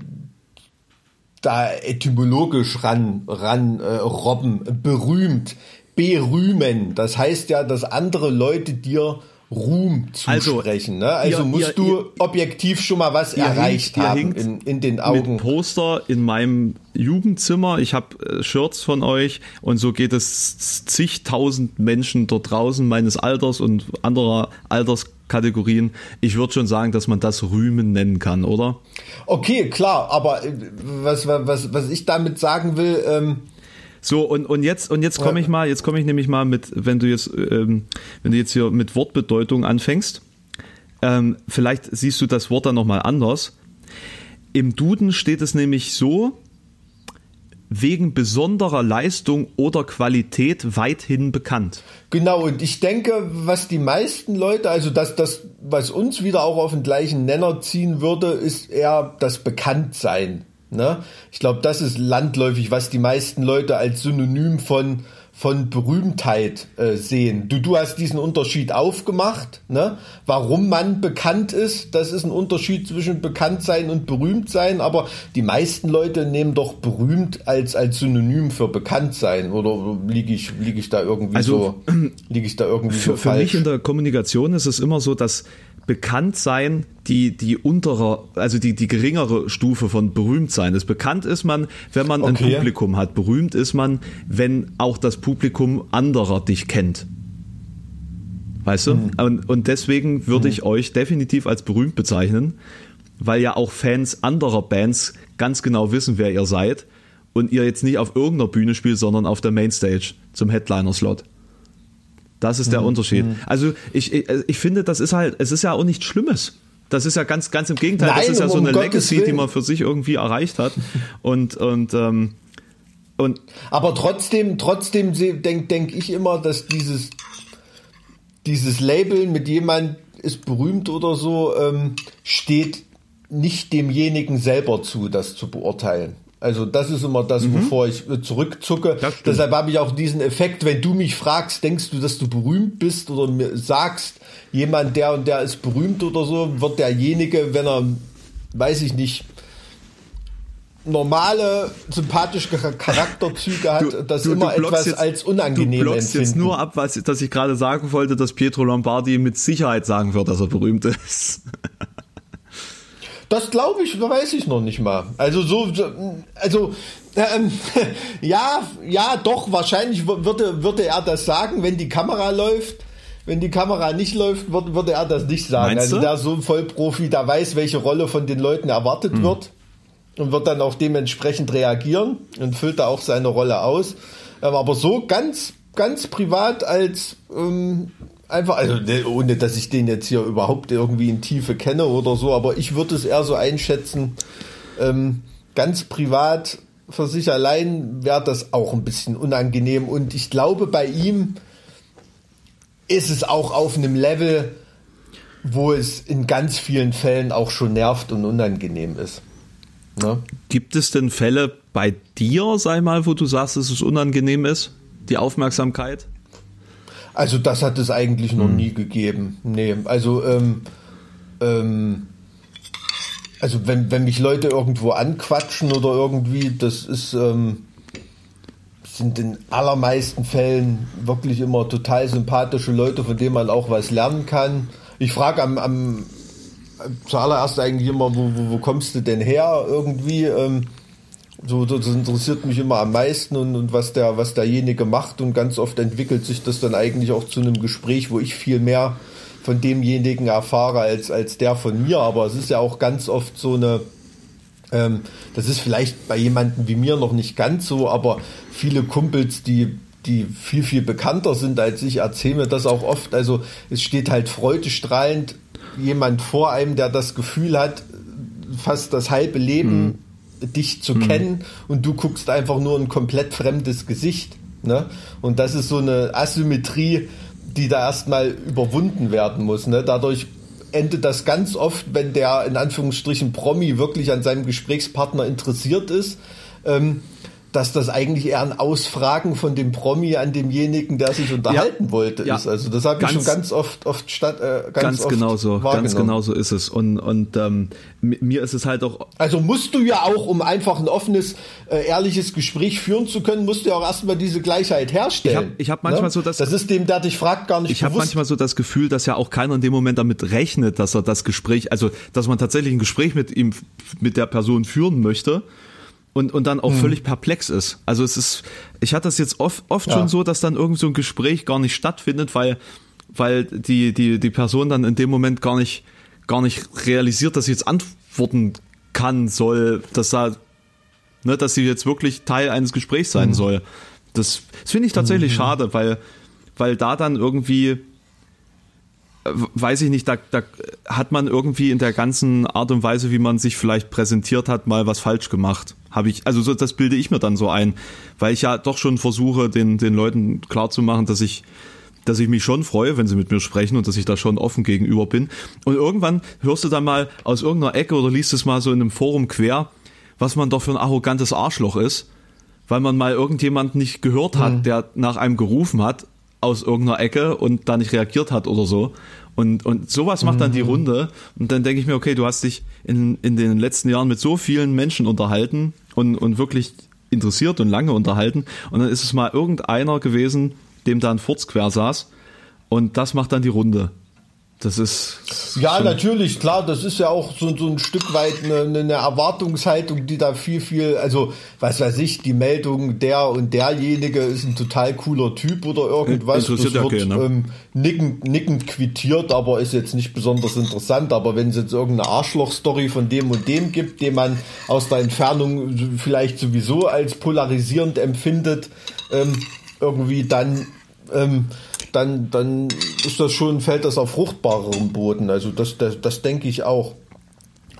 da etymologisch ran, ran äh, robben, berühmt, berühmen. Das heißt ja, dass andere Leute dir Ruhm Also, zusprechen. ne? also ihr- musst ihr- du ihr- objektiv schon mal was erreicht hinkt- haben in, in den Augen. Mit Poster in meinem Jugendzimmer. Ich habe äh, Shirts von euch und so geht es zigtausend Menschen dort draußen meines Alters und anderer Alterskategorien. Ich würde schon sagen, dass man das Rühmen nennen kann, oder? Okay, klar, aber äh, was, was, was ich damit sagen will, ähm, So und und jetzt und jetzt komme ich mal, jetzt komme ich nämlich mal mit, wenn du jetzt ähm, wenn du jetzt hier mit Wortbedeutung anfängst, ähm, vielleicht siehst du das Wort dann noch mal anders. Im Duden steht es nämlich so: wegen besonderer Leistung oder Qualität weithin bekannt. Genau, und ich denke, was die meisten Leute, also das, das, was uns wieder auch auf den gleichen Nenner ziehen würde, ist eher das Bekanntsein. Ne? Ich glaube, das ist landläufig, was die meisten Leute als Synonym von, von Berühmtheit äh, sehen. Du, du hast diesen Unterschied aufgemacht. Ne? Warum man bekannt ist, das ist ein Unterschied zwischen Bekanntsein und Berühmtsein, aber die meisten Leute nehmen doch berühmt als, als Synonym für Bekanntsein. Oder liege ich, liege ich da irgendwie Also, so, liege ich da irgendwie Für, so für falsch? mich in der Kommunikation ist es immer so, dass Bekanntsein die, die untere, also die, die geringere Stufe von berühmt sein ist. Bekannt ist man, wenn man ein Okay. Publikum hat. Berühmt ist man, wenn auch das Publikum anderer dich kennt. Weißt du? Und, und deswegen würde ich euch definitiv als berühmt bezeichnen, weil ja auch Fans anderer Bands ganz genau wissen, wer ihr seid und ihr jetzt nicht auf irgendeiner Bühne spielt, sondern auf der Mainstage zum Headliner-Slot. Das ist der mhm. Unterschied. Mhm. Also ich, ich, ich finde, das ist halt, es ist ja auch nichts Schlimmes. Das ist ja ganz, ganz im Gegenteil. Nein, das ist ja so eine um Legacy, die man für sich irgendwie erreicht hat. Und, und, ähm, und aber trotzdem, trotzdem denke denk ich immer, dass dieses, dieses Label mit jemand ist berühmt oder so, ähm, steht nicht demjenigen selber zu, das zu beurteilen. Also das ist immer das, mhm. wovor ich äh, zurückzucke. Deshalb habe ich auch diesen Effekt, wenn du mich fragst, denkst du, dass du berühmt bist oder mir sagst, jemand, der und der ist berühmt oder so, wird derjenige, wenn er, weiß ich nicht, normale, sympathische Charakterzüge hat, du, das du, immer du etwas jetzt, als unangenehm Du blockst jetzt nur ab, was dass ich gerade sagen wollte, dass Pietro Lombardi mit Sicherheit sagen wird, dass er berühmt ist. Das glaube ich, weiß ich noch nicht mal. Also so, also ähm, ja, ja, doch, wahrscheinlich würde, würde er das sagen, wenn die Kamera läuft. Wenn die Kamera nicht läuft, würde, würde er das nicht sagen. Meinst also der so ein Vollprofi, der weiß, welche Rolle von den Leuten erwartet hm. wird und wird dann auch dementsprechend reagieren und füllt da auch seine Rolle aus. Ähm, aber so ganz, ganz privat als ähm, einfach, also ne, ohne dass ich den jetzt hier überhaupt irgendwie in Tiefe kenne oder so, aber ich würde es eher so einschätzen, ähm, ganz privat für sich allein wäre das auch ein bisschen unangenehm und ich glaube bei ihm ist es auch auf einem Level, wo es in ganz vielen Fällen auch schon nervt und unangenehm ist. Ne? Gibt es denn Fälle bei dir, sei mal, wo du sagst, dass es unangenehm ist, die Aufmerksamkeit? Also das hat es eigentlich noch hm. nie gegeben. Nee, also ähm, ähm, also wenn, wenn mich Leute irgendwo anquatschen oder irgendwie, das ist ähm, sind in allermeisten Fällen wirklich immer total sympathische Leute, von denen man auch was lernen kann. Ich frage am, am zuallererst eigentlich immer, wo, wo, wo kommst du denn her irgendwie? Ähm, so, das interessiert mich immer am meisten und, und was der, was derjenige macht und ganz oft entwickelt sich das dann eigentlich auch zu einem Gespräch, wo ich viel mehr von demjenigen erfahre als, als der von mir. Aber es ist ja auch ganz oft so eine, ähm, das ist vielleicht bei jemandem wie mir noch nicht ganz so, aber viele Kumpels, die die viel, viel bekannter sind als ich, erzählen mir das auch oft. Also es steht halt freudestrahlend jemand vor einem, der das Gefühl hat, fast das halbe Leben mhm. Dich zu mhm. kennen und du guckst einfach nur ein komplett fremdes Gesicht. Ne? Und das ist so eine Asymmetrie, die da erstmal überwunden werden muss. Ne? Dadurch endet das ganz oft, wenn der in Anführungsstrichen Promi wirklich an seinem Gesprächspartner interessiert ist. Ähm, dass das eigentlich eher ein Ausfragen von dem Promi an demjenigen, der sich unterhalten ja, wollte, ja. ist. Also das habe ich schon ganz oft, oft statt, äh, ganz, ganz oft genau so, ganz genau so ist es. Und und ähm, mir ist es halt auch. Also musst du ja auch, um einfach ein offenes, äh, ehrliches Gespräch führen zu können, musst du ja auch erstmal diese Gleichheit herstellen. Ich habe hab manchmal ne? so das. Das ist dem, der dich fragt, gar nicht Ich habe manchmal so das Gefühl, dass ja auch keiner in dem Moment damit rechnet, dass er das Gespräch, also dass man tatsächlich ein Gespräch mit ihm, mit der Person führen möchte und, und dann auch hm. völlig perplex ist. Also es ist, ich hatte das jetzt oft, oft ja. schon so, dass dann irgend so ein Gespräch gar nicht stattfindet, weil, weil die, die, die Person dann in dem Moment gar nicht, gar nicht realisiert, dass sie jetzt antworten kann, soll, dass da, ne, dass sie jetzt wirklich Teil eines Gesprächs sein hm. soll. Das, das finde ich tatsächlich hm. schade, weil, weil da dann irgendwie, weiß ich nicht, da, da hat man irgendwie in der ganzen Art und Weise, wie man sich vielleicht präsentiert hat, mal was falsch gemacht. Habe ich, also so, das bilde ich mir dann so ein, weil ich ja doch schon versuche, den, den Leuten klarzumachen, dass ich, dass ich mich schon freue, wenn sie mit mir sprechen und dass ich da schon offen gegenüber bin. Und irgendwann hörst du dann mal aus irgendeiner Ecke oder liest es mal so in einem Forum quer, was man doch für ein arrogantes Arschloch ist, weil man mal irgendjemand nicht gehört hat, mhm. der nach einem gerufen hat aus irgendeiner Ecke und da nicht reagiert hat oder so. Und, und sowas macht dann die mhm. Runde. Und dann denke ich mir, okay, du hast dich in, in den letzten Jahren mit so vielen Menschen unterhalten und, und wirklich interessiert und lange unterhalten. Und dann ist es mal irgendeiner gewesen, dem da ein Furz quer saß. Und das macht dann die Runde. Das ist. Ja, natürlich, klar, das ist ja auch so, so ein Stück weit eine, eine Erwartungshaltung, die da viel, viel, also was weiß ich, die Meldung, der und derjenige ist ein total cooler Typ oder irgendwas. Interessiert das wird okay, ne? ähm, nickend, nickend quittiert, aber ist jetzt nicht besonders interessant. Aber wenn es jetzt irgendeine Arschloch-Story von dem und dem gibt, den man aus der Entfernung vielleicht sowieso als polarisierend empfindet, ähm, irgendwie dann. Ähm, dann, dann ist das schon, fällt das auf fruchtbareren Boden. Also das, das, das denke ich auch.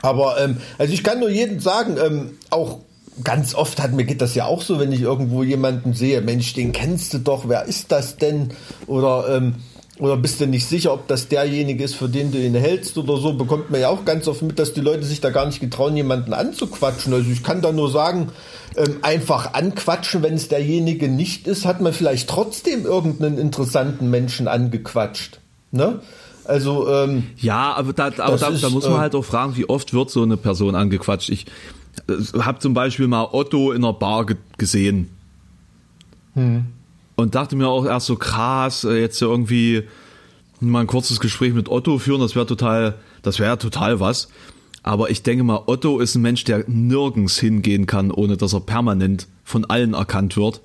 Aber ähm, also ich kann nur jedem sagen, ähm, auch ganz oft hat mir geht das ja auch so, wenn ich irgendwo jemanden sehe, Mensch, den kennst du doch, wer ist das denn? Oder ähm, oder bist du nicht sicher, ob das derjenige ist, für den du ihn hältst oder so, bekommt man ja auch ganz oft mit, dass die Leute sich da gar nicht getrauen, jemanden anzuquatschen. Also ich kann da nur sagen, ähm, einfach anquatschen, wenn es derjenige nicht ist, hat man vielleicht trotzdem irgendeinen interessanten Menschen angequatscht. Ne? Also ähm, ja, aber da, aber da, ist, da muss man äh, halt auch fragen, wie oft wird so eine Person angequatscht. Ich äh, habe zum Beispiel mal Otto in einer Bar ge gesehen. Hm und dachte mir auch erst so krass, äh, jetzt irgendwie mal ein kurzes Gespräch mit Otto führen, das wäre total, das wäre total was. Aber ich denke mal, Otto ist ein Mensch, der nirgends hingehen kann, ohne dass er permanent von allen erkannt wird.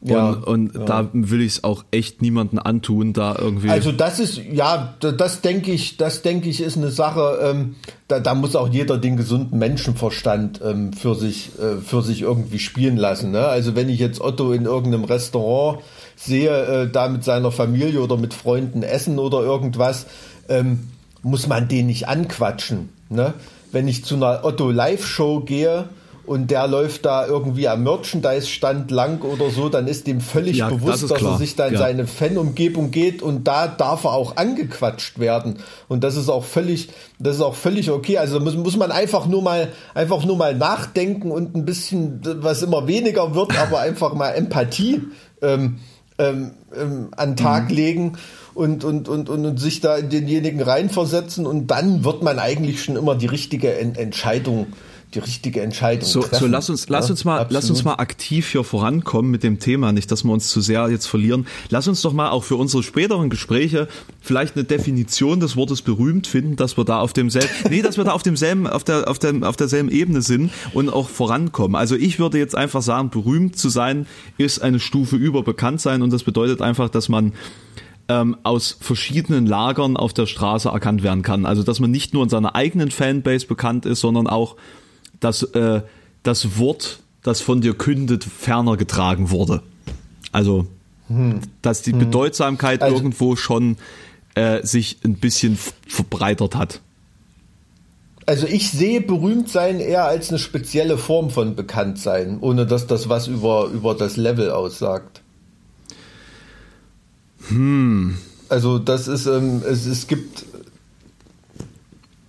Ja, und, und ja. da will ich es auch echt niemanden antun, da irgendwie. Also das ist, ja, das denke ich, das denke ich ist eine Sache, ähm, da, da muss auch jeder den gesunden Menschenverstand ähm, für sich, äh, für sich irgendwie spielen lassen. Ne? Also wenn ich jetzt Otto in irgendeinem Restaurant sehe, äh, da mit seiner Familie oder mit Freunden essen oder irgendwas, ähm, muss man den nicht anquatschen. Ne? Wenn ich zu einer Otto Live-Show gehe, und der läuft da irgendwie am Merchandise-Stand lang oder so, dann ist dem völlig ja, bewusst, das dass klar. er sich da in ja. seine Fan-Umgebung geht und da darf er auch angequatscht werden. Und das ist auch völlig, das ist auch völlig okay. Also muss, muss man einfach nur mal, einfach nur mal nachdenken und ein bisschen, was immer weniger wird, aber einfach mal Empathie ähm, ähm, ähm, an Tag mhm. legen und, und, und, und, und sich da in denjenigen reinversetzen und dann wird man eigentlich schon immer die richtige Entscheidung die richtige Entscheidung so, treffen. So lass uns, lass uns mal, lass uns mal aktiv hier vorankommen mit dem Thema, nicht, dass wir uns zu sehr jetzt verlieren. Lass uns doch mal auch für unsere späteren Gespräche vielleicht eine Definition des Wortes berühmt finden, dass wir da auf demselben, nee, dass wir da auf demselben, auf der, auf der, auf derselben Ebene sind und auch vorankommen. Also ich würde jetzt einfach sagen, berühmt zu sein ist eine Stufe über bekannt sein und das bedeutet einfach, dass man ähm, aus verschiedenen Lagern auf der Straße erkannt werden kann. Also dass man nicht nur in seiner eigenen Fanbase bekannt ist, sondern auch dass äh, das Wort, das von dir kündet, ferner getragen wurde. Also, hm. dass die hm. Bedeutsamkeit also, irgendwo schon äh, sich ein bisschen verbreitert hat. Also ich sehe Berühmtsein eher als eine spezielle Form von Bekanntsein, ohne dass das was über, über das Level aussagt. Hm. Also das ist, ähm, es, es gibt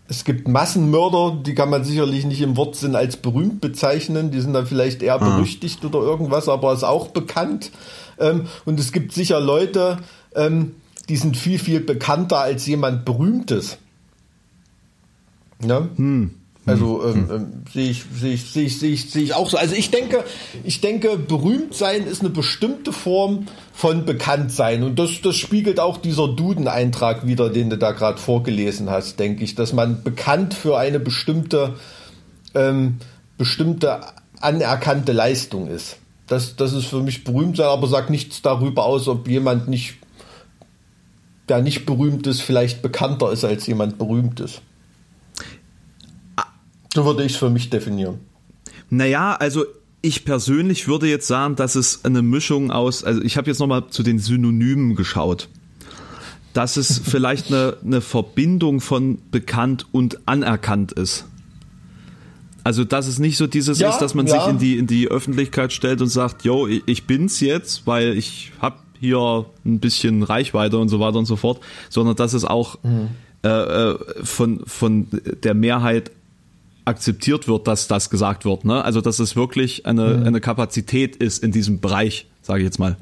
es gibt Massenmörder, die kann man sicherlich nicht im Wortsinn als berühmt bezeichnen. Die sind dann vielleicht eher Aha. berüchtigt oder irgendwas, aber ist auch bekannt. Ähm, und es gibt sicher Leute, ähm, die sind viel, viel bekannter als jemand Berühmtes. Ne? Hm. Also hm. ähm, ähm, sehe ich, sehe ich, sehe ich, sehe ich, sehe ich auch so. Also ich denke, ich denke, berühmt sein ist eine bestimmte Form von bekannt sein. Und das, das spiegelt auch dieser Duden-Eintrag wieder, den du da gerade vorgelesen hast, denke ich, dass man bekannt für eine bestimmte, ähm, bestimmte anerkannte Leistung ist. Das, das ist für mich berühmt sein, aber sagt nichts darüber aus, ob jemand nicht, der nicht berühmt ist, vielleicht bekannter ist als jemand berühmt ist. So würde ich es für mich definieren. Naja, also ich persönlich würde jetzt sagen, dass es eine Mischung aus, also ich habe jetzt nochmal zu den Synonymen geschaut, dass es vielleicht eine, eine Verbindung von bekannt und anerkannt ist. Also dass es nicht so dieses ja, ist, dass man ja. sich in die, in die Öffentlichkeit stellt und sagt, yo, ich bin's jetzt, weil ich habe hier ein bisschen Reichweite und so weiter und so fort, sondern dass es auch mhm. äh, äh von, von der Mehrheit akzeptiert wird, dass das gesagt wird. Ne? Also dass es wirklich eine, mhm. eine Kapazität ist in diesem Bereich, sage ich jetzt mal.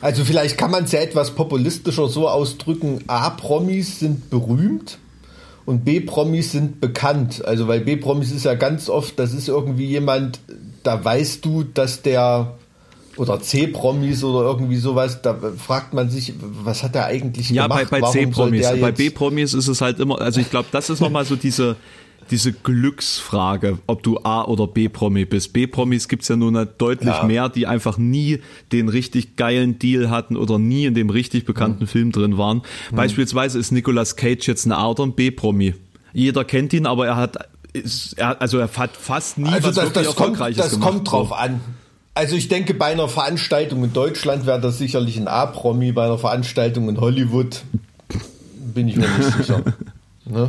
Also vielleicht kann man es ja etwas populistischer so ausdrücken, A-Promis sind berühmt und B-Promis sind bekannt. Also weil B-Promis ist ja ganz oft, das ist irgendwie jemand, da weißt du, dass der oder C-Promis oder irgendwie sowas, da fragt man sich, was hat er eigentlich ja, gemacht? Ja, bei, bei C-Promis. Bei B-Promis ist es halt immer, also ich glaube, das ist nochmal so diese, diese Glücksfrage, ob du A oder B-Promi bist. B-Promis gibt's ja nun deutlich ja. mehr, die einfach nie den richtig geilen Deal hatten oder nie in dem richtig bekannten mhm. Film drin waren. Mhm. Beispielsweise ist Nicolas Cage jetzt eine Art und B-Promi. Jeder kennt ihn, aber er hat, ist, er, also er hat fast nie also was das, wirklich das Erfolgreiches kommt, das gemacht. Das kommt drauf an. Also ich denke, bei einer Veranstaltung in Deutschland wäre das sicherlich ein A-Promi, bei einer Veranstaltung in Hollywood bin ich mir nicht sicher. Ne?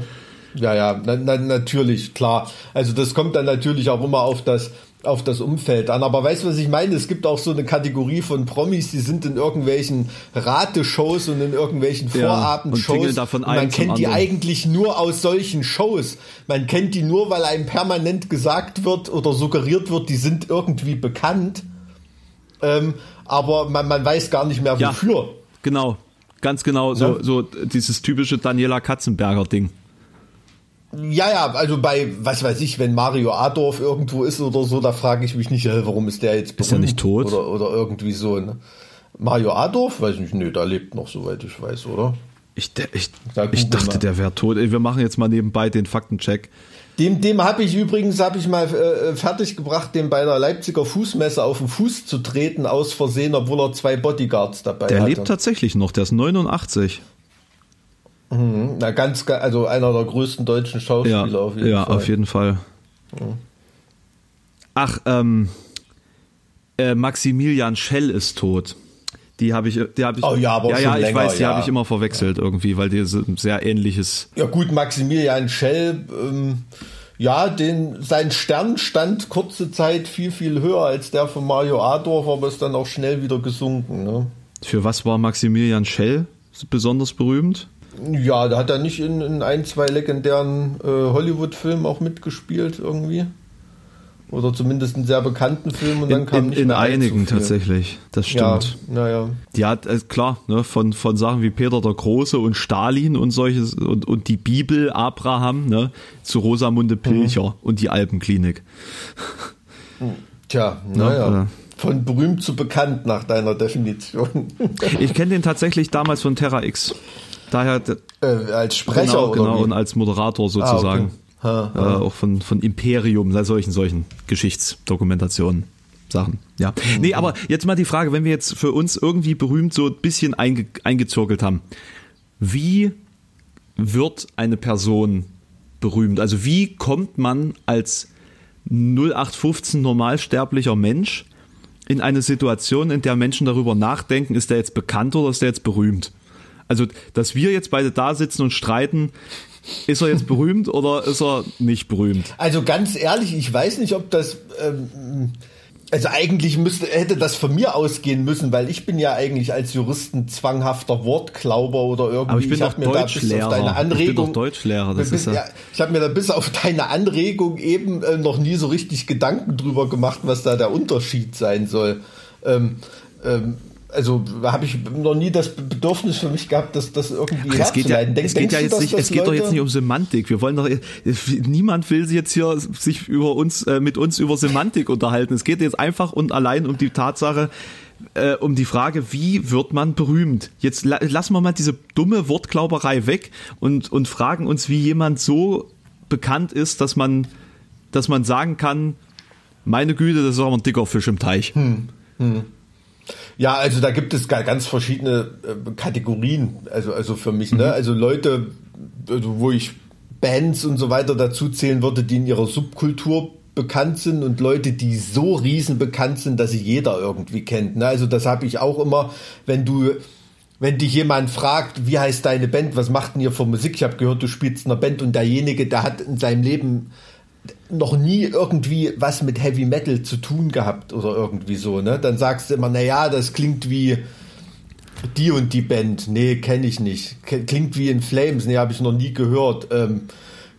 Ja, ja, na, na, natürlich, klar. Also das kommt dann natürlich auch immer auf das auf das Umfeld an. Aber weißt du, was ich meine? Es gibt auch so eine Kategorie von Promis, die sind in irgendwelchen Rateshows und in irgendwelchen Vorabendshows. Ja, und man kennt die anderen. eigentlich nur aus solchen Shows. Man kennt die nur, weil einem permanent gesagt wird oder suggeriert wird, die sind irgendwie bekannt. Ähm, aber man, man weiß gar nicht mehr Ja. wofür. Genau, ganz genau, so, Ne? so dieses typische Daniela Katzenberger-Ding. Ja, ja, also bei, was weiß ich, wenn Mario Adorf irgendwo ist oder so, da frage ich mich nicht, äh, warum ist der jetzt Ist er nicht tot? Oder, oder irgendwie so. Ne? Mario Adorf? Weiß nicht, nö, da lebt noch, soweit ich weiß, oder? Ich, der- ich, ich dachte, der wäre tot. Ey, Wir machen jetzt mal nebenbei den Faktencheck. Dem, dem habe ich übrigens, habe ich mal äh, fertiggebracht, dem bei der Leipziger Fußmesse auf den Fuß zu treten, aus Versehen, obwohl er zwei Bodyguards dabei Der hatte. lebt tatsächlich noch, der ist 89. Na, ganz, ga- also einer der größten deutschen Ja, Schauspieler auf jeden ja Fall. auf jeden Fall. Ach, ähm, äh, Maximilian Schell ist tot. Die habe ich, die habe ich. Oh ja, aber ja, schon ja, ich länger, weiß, die ja. habe ich immer verwechselt irgendwie, weil die so ein sehr ähnliches. Ja gut, Maximilian Schell, ähm, ja, den, sein Stern stand kurze Zeit viel, viel höher als der von Mario Adorf, aber ist dann auch schnell wieder gesunken. Ne? Für was war Maximilian Schell besonders berühmt? Ja, da hat er nicht in, in ein, zwei legendären äh, Hollywood-Filmen auch mitgespielt irgendwie. Oder zumindest in sehr bekannten Filmen und dann In, kam in, nicht in einigen tatsächlich, das Ja, stimmt. naja. Die hat, äh, klar, ne, von, von Sachen wie Peter der Große und Stalin und solches und, und die Bibel, Abraham, ne, zu Rosamunde Pilcher und die Alpenklinik. Tja, naja. äh. Von berühmt zu bekannt nach deiner Definition. Ich kenne den tatsächlich damals von Terra X. Daher äh, als Sprecher genau, oder genau wie? und als Moderator sozusagen. Ah, okay. Ha, Äh, auch von, von Imperium, solchen, solchen Geschichtsdokumentationen. Sachen, ja. Mhm. Nee, aber jetzt mal die Frage, wenn wir jetzt für uns irgendwie berühmt so ein bisschen einge, eingezirkelt haben. Wie wird eine Person berühmt? Also wie kommt man als 0815 normalsterblicher Mensch in eine Situation, in der Menschen darüber nachdenken, ist der jetzt bekannt oder ist der jetzt berühmt? Also, dass wir jetzt beide da sitzen und streiten, ist er jetzt berühmt oder ist er nicht berühmt? Also ganz ehrlich, ich weiß nicht, ob das. Ähm, also eigentlich müsste, hätte das von mir ausgehen müssen, weil ich bin ja eigentlich als Juristen zwanghafter Wortklauber oder irgendwie. Aber ich bin hab doch mir da bis Deutschlehrer. auf deine Ich bin Anregung, doch Deutschlehrer, das bis, ist ja- ja. Ich habe mir da bis auf deine Anregung eben äh, noch nie so richtig Gedanken drüber gemacht, was da der Unterschied sein soll. Ähm, ähm, also habe ich noch nie das Bedürfnis für mich gehabt, dass das irgendwie Ach, es geht ja. Denk- es geht ja du, jetzt dass nicht, es geht doch Leute- jetzt nicht um Semantik. Wir wollen doch, niemand will jetzt hier sich über uns, äh, mit uns über Semantik unterhalten. Es geht jetzt einfach und allein um die Tatsache, äh, um die Frage, wie wird man berühmt? Jetzt la lassen wir mal diese dumme Wortklauberei weg und, und fragen uns, wie jemand so bekannt ist, dass man, dass man sagen kann, meine Güte, das ist aber ein dicker Fisch im Teich. Hm. Ja, also da gibt es ga- ganz verschiedene äh, Kategorien, also, also für mich, ne? Also Leute, also wo ich Bands und so weiter dazu zählen würde, die in ihrer Subkultur bekannt sind und Leute, die so riesen bekannt sind, dass sie jeder irgendwie kennt. Ne? Also das habe ich auch immer, wenn du, wenn dich jemand fragt, wie heißt deine Band, was macht denn ihr für Musik? Ich habe gehört, du spielst in einer Band und derjenige, der hat in seinem Leben noch nie irgendwie was mit Heavy Metal zu tun gehabt oder irgendwie so, ne? Dann sagst du immer, na ja, das klingt wie die und die Band. Nee, kenne ich nicht. Klingt wie in Flames. Nee, habe ich noch nie gehört. Ähm,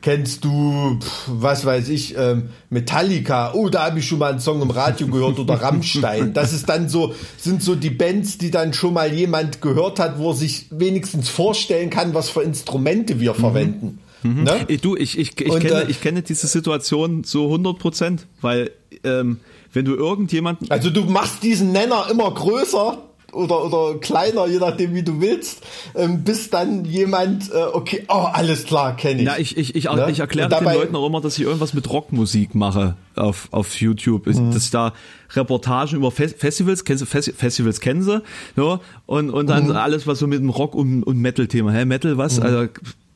kennst du, was weiß ich, ähm, Metallica? Oh, da habe ich schon mal einen Song im Radio gehört oder Rammstein. Das ist dann so, sind so die Bands, die dann schon mal jemand gehört hat, wo er sich wenigstens vorstellen kann, was für Instrumente wir verwenden. Ne? Äh, Du, ich, ich, ich, Und, kenne, äh, ich kenne diese Situation so 100 Prozent, weil ähm, wenn du irgendjemanden, Also du machst diesen Nenner immer größer oder, oder kleiner, je nachdem wie du willst, ähm, bis dann jemand, äh, okay, oh, alles klar, kenne ich. na, ich, ich, ich, Ne? ich erkläre den Leuten auch immer, dass ich irgendwas mit Rockmusik mache auf, auf YouTube, ist, Mhm. dass ich da Reportagen über Fe Festivals, kennst du, Fes Festivals kennen sie, ja, und, und dann Mhm. alles, was so mit dem Rock- und, und Metal-Thema, hä, Metal, was? Also,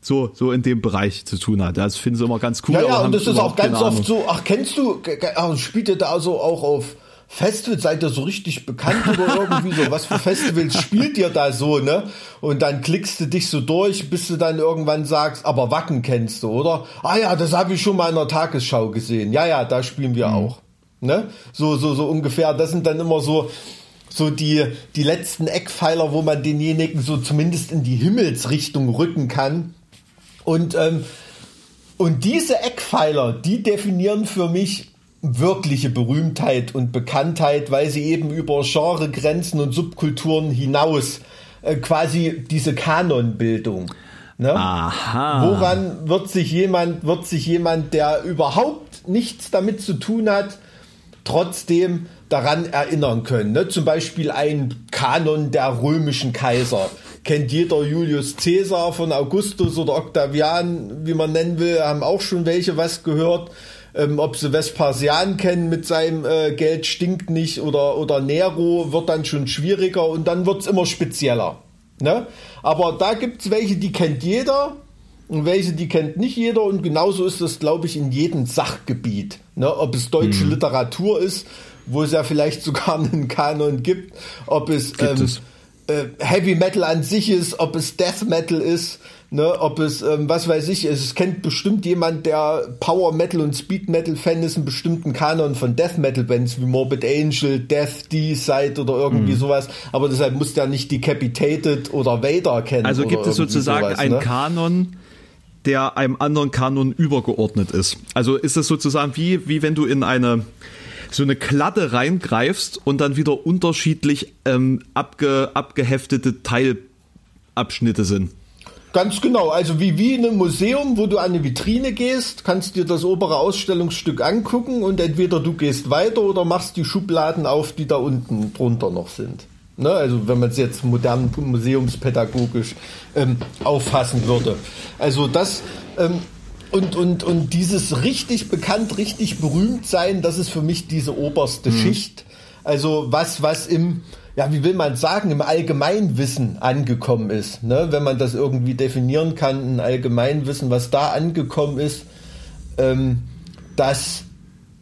so, so in dem Bereich zu tun hat. Das finden sie immer ganz cool. ja, ja, und das ist auch ganz Ahnung. oft so, ach, kennst du, spielt ihr da also auch auf, Festival, seid ihr so richtig bekannt oder irgendwie so? Was für Festivals spielt ihr da so, ne? Und dann klickst du dich so durch, bis du dann irgendwann sagst, aber Wacken kennst du, oder? Ah ja, das habe ich schon mal in der Tagesschau gesehen. Ja, ja, da spielen wir mhm. auch. Ne? So, so, so ungefähr. Das sind dann immer so, so die, die letzten Eckpfeiler, wo man denjenigen so zumindest in die Himmelsrichtung rücken kann. Und, ähm, und diese Eckpfeiler, die definieren für mich wirkliche Berühmtheit und Bekanntheit, weil sie eben über Genregrenzen und Subkulturen hinaus äh, quasi diese Kanonbildung. Ne? Aha. Woran wird sich jemand, wird sich jemand, der überhaupt nichts damit zu tun hat, trotzdem daran erinnern können. Ne? Zum Beispiel ein Kanon der römischen Kaiser. Kennt jeder Julius Caesar von Augustus oder Octavian, wie man nennen will, haben auch schon welche was gehört. Ähm, ob sie Vespasian kennen mit seinem äh, Geld stinkt nicht oder, oder Nero wird dann schon schwieriger und dann wird's immer spezieller. Ne? Aber da gibt's welche, die kennt jeder und welche, die kennt nicht jeder und genauso ist das, glaube ich, in jedem Sachgebiet. Ne? Ob es deutsche mhm. Literatur ist wo es ja vielleicht sogar einen Kanon gibt, ob es, ähm, es? Äh, Heavy Metal an sich ist, ob es Death Metal ist, ne, ob es, ähm, was weiß ich, es kennt bestimmt jemand, der Power Metal und Speed Metal Fan ist, einen bestimmten Kanon von Death Metal Bands wie Morbid Angel, Death, D-Side oder irgendwie mhm. sowas, aber deshalb muss der nicht Decapitated oder Vader kennen. Also gibt es sozusagen sowas, einen ne? Kanon, der einem anderen Kanon übergeordnet ist. Also ist es sozusagen wie, wie wenn du in eine so eine Kladde reingreifst und dann wieder unterschiedlich ähm, abge, abgeheftete Teilabschnitte sind. Ganz genau, also wie, wie in einem Museum, wo du an eine Vitrine gehst, kannst dir das obere Ausstellungsstück angucken und entweder du gehst weiter oder machst die Schubladen auf, die da unten drunter noch sind. Ne? Also wenn man es jetzt modern museumspädagogisch ähm, auffassen würde. Also das ähm, und, und, und dieses richtig bekannt, richtig berühmt sein, das ist für mich diese oberste mhm. Schicht. Also was, was im, ja, wie will man sagen, im Allgemeinwissen angekommen ist. Ne? Wenn man das irgendwie definieren kann, ein Allgemeinwissen, was da angekommen ist, ähm, das,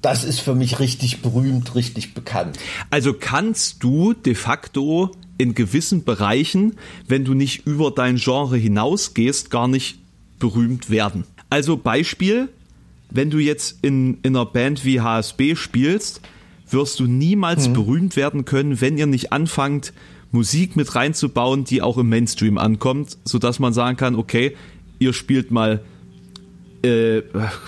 das ist für mich richtig berühmt, richtig bekannt. Also kannst du de facto in gewissen Bereichen, wenn du nicht über dein Genre hinausgehst, gar nicht berühmt werden. Also Beispiel, wenn du jetzt in, in einer Band wie HSB spielst, wirst du niemals mhm. berühmt werden können, wenn ihr nicht anfangt, Musik mit reinzubauen, die auch im Mainstream ankommt, sodass man sagen kann, okay, ihr spielt mal äh,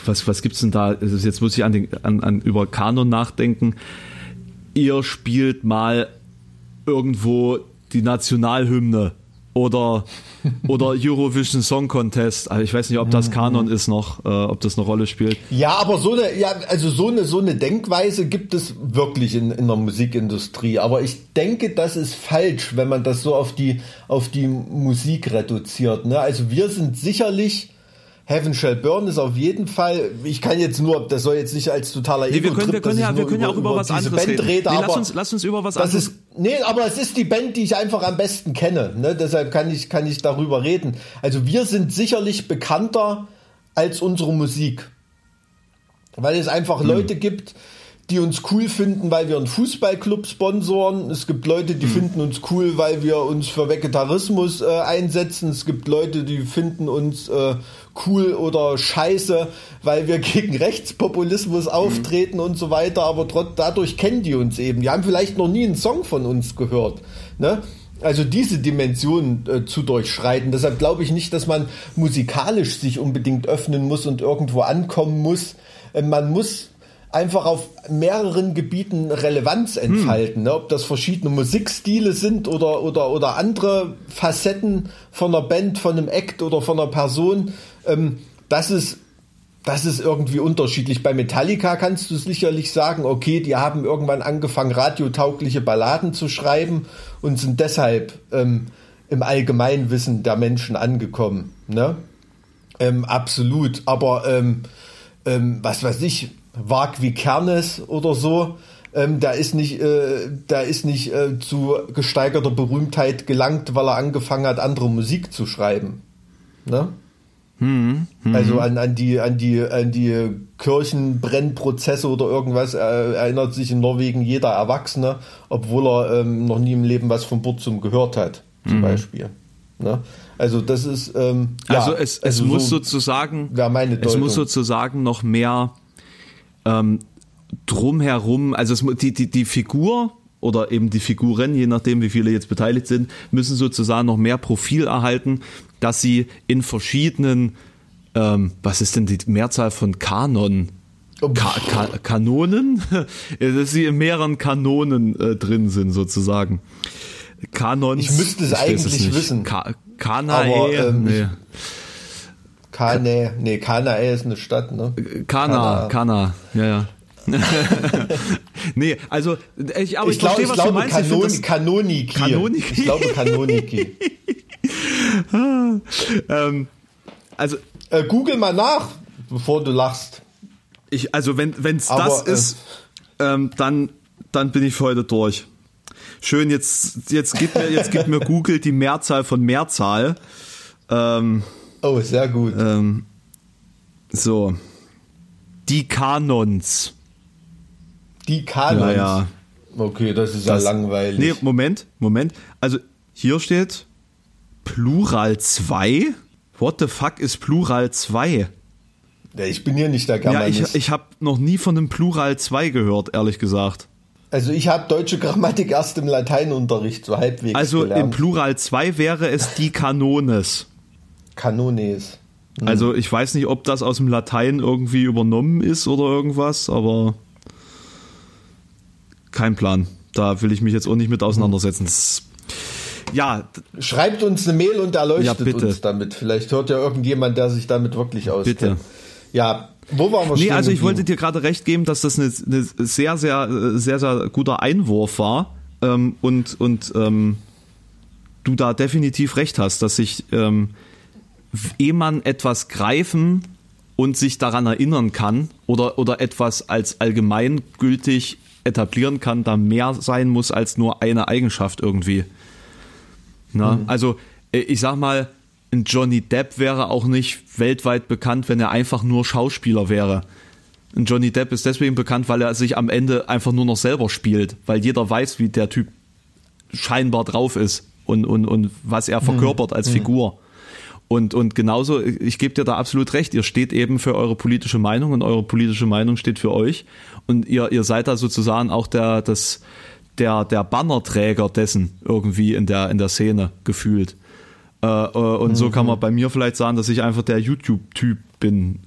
was, was gibt's denn da? Jetzt muss ich an, den, an, an über Kanon nachdenken. Ihr spielt mal irgendwo die Nationalhymne oder, oder Eurovision Song Contest. Also ich weiß nicht, ob das Kanon ist noch, äh, ob das eine Rolle spielt. Ja, aber so eine, ja, also so eine, so eine Denkweise gibt es wirklich in, in der Musikindustrie. Aber ich denke, das ist falsch, wenn man das so auf die, auf die Musik reduziert. Ne? Also wir sind sicherlich Heaven Shall Burn ist auf jeden Fall, ich kann jetzt nur, das soll jetzt nicht als totaler nee, wir können, wir können ja, wir können ja auch über, über was anderes Band reden. Nee, lass uns, lass uns über was anderes. Ist, nee, aber es ist die Band, die ich einfach am besten kenne, ne? deshalb kann ich, kann ich darüber reden. Also wir sind sicherlich bekannter als unsere Musik. Weil es einfach hm. Leute gibt, die uns cool finden, weil wir einen Fußballclub sponsoren. Es gibt Leute, die mhm. finden uns cool, weil wir uns für Vegetarismus äh, einsetzen. Es gibt Leute, die finden uns äh, cool oder scheiße, weil wir gegen Rechtspopulismus mhm. auftreten und so weiter. Aber trotz, dadurch kennen die uns eben. Die haben vielleicht noch nie einen Song von uns gehört. Ne? Also diese Dimension äh, zu durchschreiten. Deshalb glaube ich nicht, dass man musikalisch sich unbedingt öffnen muss und irgendwo ankommen muss. Äh, man muss einfach auf mehreren Gebieten Relevanz entfalten. Hm. Ne? Ob das verschiedene Musikstile sind oder, oder, oder andere Facetten von einer Band, von einem Act oder von einer Person. Ähm, das ist das ist irgendwie unterschiedlich. Bei Metallica kannst du sicherlich sagen, okay, die haben irgendwann angefangen, radiotaugliche Balladen zu schreiben und sind deshalb ähm, im Allgemeinwissen der Menschen angekommen. Ne? Ähm, absolut. Aber ähm, ähm was weiß ich, Wag wie Kernes oder so, ähm, der ist nicht, äh, der ist nicht äh, zu gesteigerter Berühmtheit gelangt, weil er angefangen hat, andere Musik zu schreiben. Ne? Mhm. Also an, an die an die an die Kirchenbrennprozesse oder irgendwas äh, erinnert sich in Norwegen jeder Erwachsene, obwohl er ähm, noch nie im Leben was von Burzum gehört hat, zum mhm. Beispiel. Ne? Also das ist ähm, also ja, es, es also muss so sozusagen es muss sozusagen noch mehr ähm, drumherum, also es, die, die, die Figur oder eben die Figuren, je nachdem wie viele jetzt beteiligt sind, müssen sozusagen noch mehr Profil erhalten, dass sie in verschiedenen, ähm, was ist denn die Mehrzahl von Kanon? Ka Ka Kanonen? dass sie in mehreren Kanonen äh, drin sind sozusagen. Kanons. Ich müsste es eigentlich wissen. Ka Kanae. Aber, ähm, nee. Kanae, nee, Kanae ist eine Stadt, ne? Kana, Kana, Kana ja, ja. nee, also ich, aber ich, ich glaub, verstehe, ich was glaube, du meinst. Kanon, ich Kanoniki. Kanoniki. Ich glaube Kanoniki. ähm, also äh, Google mal nach, bevor du lachst. Ich, also wenn es das äh, ist, ähm, dann dann bin ich für heute durch. Schön, jetzt jetzt gibt mir jetzt gibt mir Google die Mehrzahl von Mehrzahl. Ähm, oh, sehr gut. Ähm, so. Die Kanons. Die Kanons. Ja, ja. Okay, das ist das, ja langweilig. Nee, Moment, Moment. Also hier steht Plural 2. What the fuck ist Plural 2? Ja, ich bin hier nicht der Germanist. Ja, ich, ich habe noch nie von einem Plural 2 gehört, ehrlich gesagt. Also ich habe deutsche Grammatik erst im Lateinunterricht so halbwegs Also gelernt. im Plural 2 wäre es die Kanones. Kanones. Hm. Also ich weiß nicht, ob das aus dem Latein irgendwie übernommen ist oder irgendwas, aber kein Plan. Da will ich mich jetzt auch nicht mit auseinandersetzen. Ja. Schreibt uns eine Mail und erleuchtet ja, uns damit. Vielleicht hört ja irgendjemand, der sich damit wirklich auskennt. Bitte. Ja, wo waren wir Nee, also ich wollte dir gerade recht geben, dass das eine, eine, sehr, sehr, sehr, sehr guter Einwurf war. Ähm, und und ähm, du da definitiv recht hast, dass sich, ähm, ehe man etwas greifen und sich daran erinnern kann oder, oder etwas als allgemeingültig etablieren kann, da mehr sein muss als nur eine Eigenschaft irgendwie. Na, mhm. Also äh, ich sag mal, ein Johnny Depp wäre auch nicht weltweit bekannt, wenn er einfach nur Schauspieler wäre. Ein Johnny Depp ist deswegen bekannt, weil er sich am Ende einfach nur noch selber spielt, weil jeder weiß, wie der Typ scheinbar drauf ist und, und, und was er verkörpert als mhm. Figur. Und, und genauso, ich gebe dir da absolut recht, ihr steht eben für eure politische Meinung und eure politische Meinung steht für euch. Und ihr, ihr seid da sozusagen auch der, das, der, der Bannerträger dessen irgendwie in der, in der Szene gefühlt. Äh, äh, und mhm. so kann man bei mir vielleicht sagen, dass ich einfach der YouTube-Typ bin.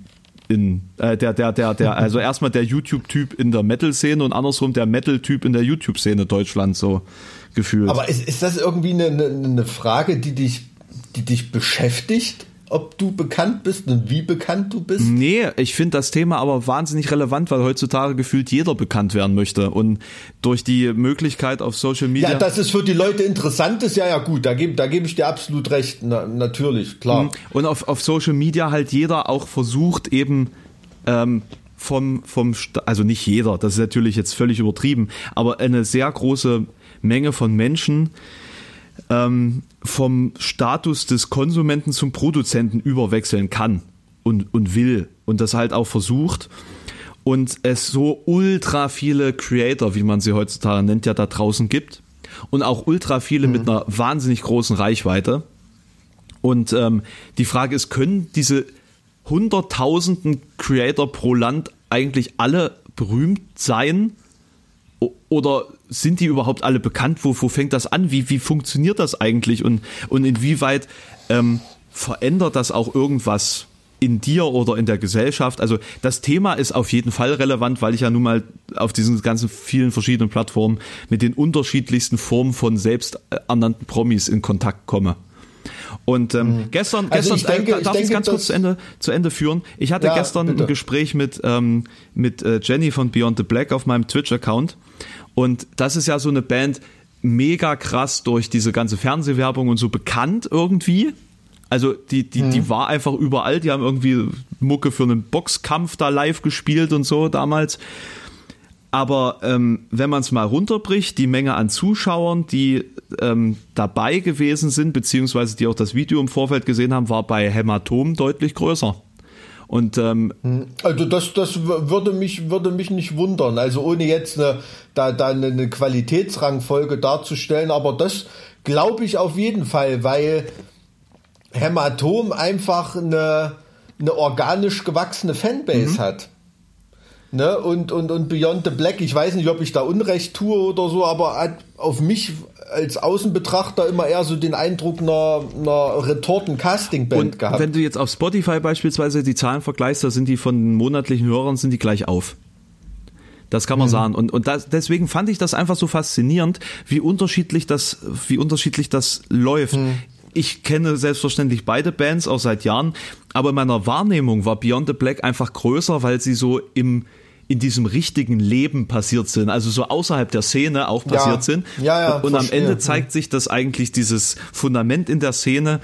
In, äh, der, der, der, der, also erstmal der YouTube-Typ in der Metal-Szene und andersrum der Metal-Typ in der YouTube-Szene Deutschland so gefühlt. Aber ist, ist das irgendwie eine, eine Frage, die dich die dich beschäftigt? ob du bekannt bist und wie bekannt du bist? Nee, ich finde das Thema aber wahnsinnig relevant, weil heutzutage gefühlt jeder bekannt werden möchte. Und durch die Möglichkeit auf Social Media. Ja, dass es für die Leute interessant ist, ja, ja, gut, da gebe da geb ich dir absolut recht. Na, natürlich, klar. Mhm. Und auf, auf Social Media halt jeder auch versucht, eben ähm, vom, vom, also nicht jeder, das ist natürlich jetzt völlig übertrieben, aber eine sehr große Menge von Menschen ähm, vom Status des Konsumenten zum Produzenten überwechseln kann und, und will und das halt auch versucht und es so ultra viele Creator, wie man sie heutzutage nennt, ja da draußen gibt und auch ultra viele mhm. mit einer wahnsinnig großen Reichweite. Und ähm, die Frage ist, können diese hunderttausenden Creator pro Land eigentlich alle berühmt sein? Oder sind die überhaupt alle bekannt? Wo, wo fängt das an? Wie, wie funktioniert das eigentlich? Und, und inwieweit ähm, verändert das auch irgendwas in dir oder in der Gesellschaft? Also das Thema ist auf jeden Fall relevant, weil ich ja nun mal auf diesen ganzen vielen verschiedenen Plattformen mit den unterschiedlichsten Formen von selbsternannten Promis in Kontakt komme. Und ähm, mhm. gestern, also gestern, denke, äh, darf ich es ganz kurz zu Ende, zu Ende führen? Ich hatte ja, gestern bitte. ein Gespräch mit, ähm, mit äh, Jenny von Beyond the Black auf meinem Twitch-Account und das ist ja so eine Band, mega krass durch diese ganze Fernsehwerbung und so bekannt irgendwie. Also die, die, mhm. die war einfach überall. Die haben irgendwie Mucke für einen Boxkampf da live gespielt und so damals. Aber ähm, wenn man es mal runterbricht, die Menge an Zuschauern, die ähm, dabei gewesen sind, beziehungsweise die auch das Video im Vorfeld gesehen haben, war bei Hämatom deutlich größer. Und ähm, also das, das würde mich würde mich nicht wundern. Also ohne jetzt eine, da, da eine Qualitätsrangfolge darzustellen, aber das glaube ich auf jeden Fall, weil Hämatom einfach eine, eine organisch gewachsene Fanbase mhm. hat. Ne? Und, und, und Beyond the Black, ich weiß nicht, ob ich da Unrecht tue oder so, aber hat auf mich als Außenbetrachter immer eher so den Eindruck einer, einer Retorten-Casting-Band gehabt. Wenn du jetzt auf Spotify beispielsweise die Zahlen vergleichst, da sind die von monatlichen Hörern sind die gleich auf. Das kann man mhm. sagen. Und, und das, deswegen fand ich das einfach so faszinierend, wie unterschiedlich das, wie unterschiedlich das läuft. Mhm. Ich kenne selbstverständlich beide Bands auch seit Jahren, aber in meiner Wahrnehmung war Beyond the Black einfach größer, weil sie so im, in diesem richtigen Leben passiert sind, also so außerhalb der Szene auch passiert ja. sind. Ja, ja, und, und am Ende zeigt sich, dass eigentlich dieses Fundament in der Szene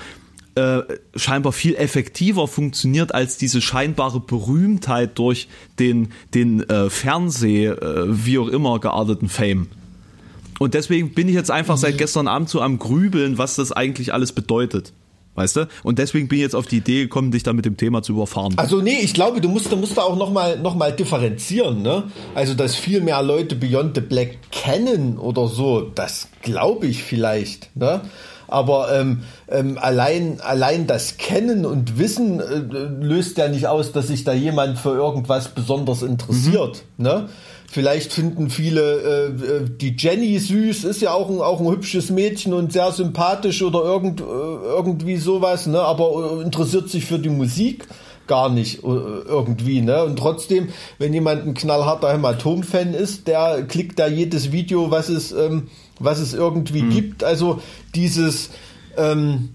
äh, scheinbar viel effektiver funktioniert als diese scheinbare Berühmtheit durch den, den äh, Fernseh, äh, wie auch immer gearteten Fame. Und deswegen bin ich jetzt einfach seit gestern Abend so am Grübeln, was das eigentlich alles bedeutet. Weißt du? Und deswegen bin ich jetzt auf die Idee gekommen, dich da mit dem Thema zu überfahren. Also nee, ich glaube, du musst, du musst da auch nochmal noch mal differenzieren. Ne? Also, dass viel mehr Leute Beyond the Black kennen oder so, das glaube ich vielleicht. Ne? Aber ähm, ähm, allein, allein das Kennen und Wissen äh, löst ja nicht aus, dass sich da jemand für irgendwas besonders interessiert. Mhm. Ne? Vielleicht finden viele äh, äh, die Jenny süß, ist ja auch ein, auch ein hübsches Mädchen und sehr sympathisch oder irgend, äh, irgendwie sowas, ne? aber äh, interessiert sich für die Musik gar nicht irgendwie, ne? Und trotzdem, wenn jemand ein knallharter Hämatom-Fan ist, der klickt da jedes Video, was es, ähm, was es irgendwie mhm. gibt. Also dieses ähm,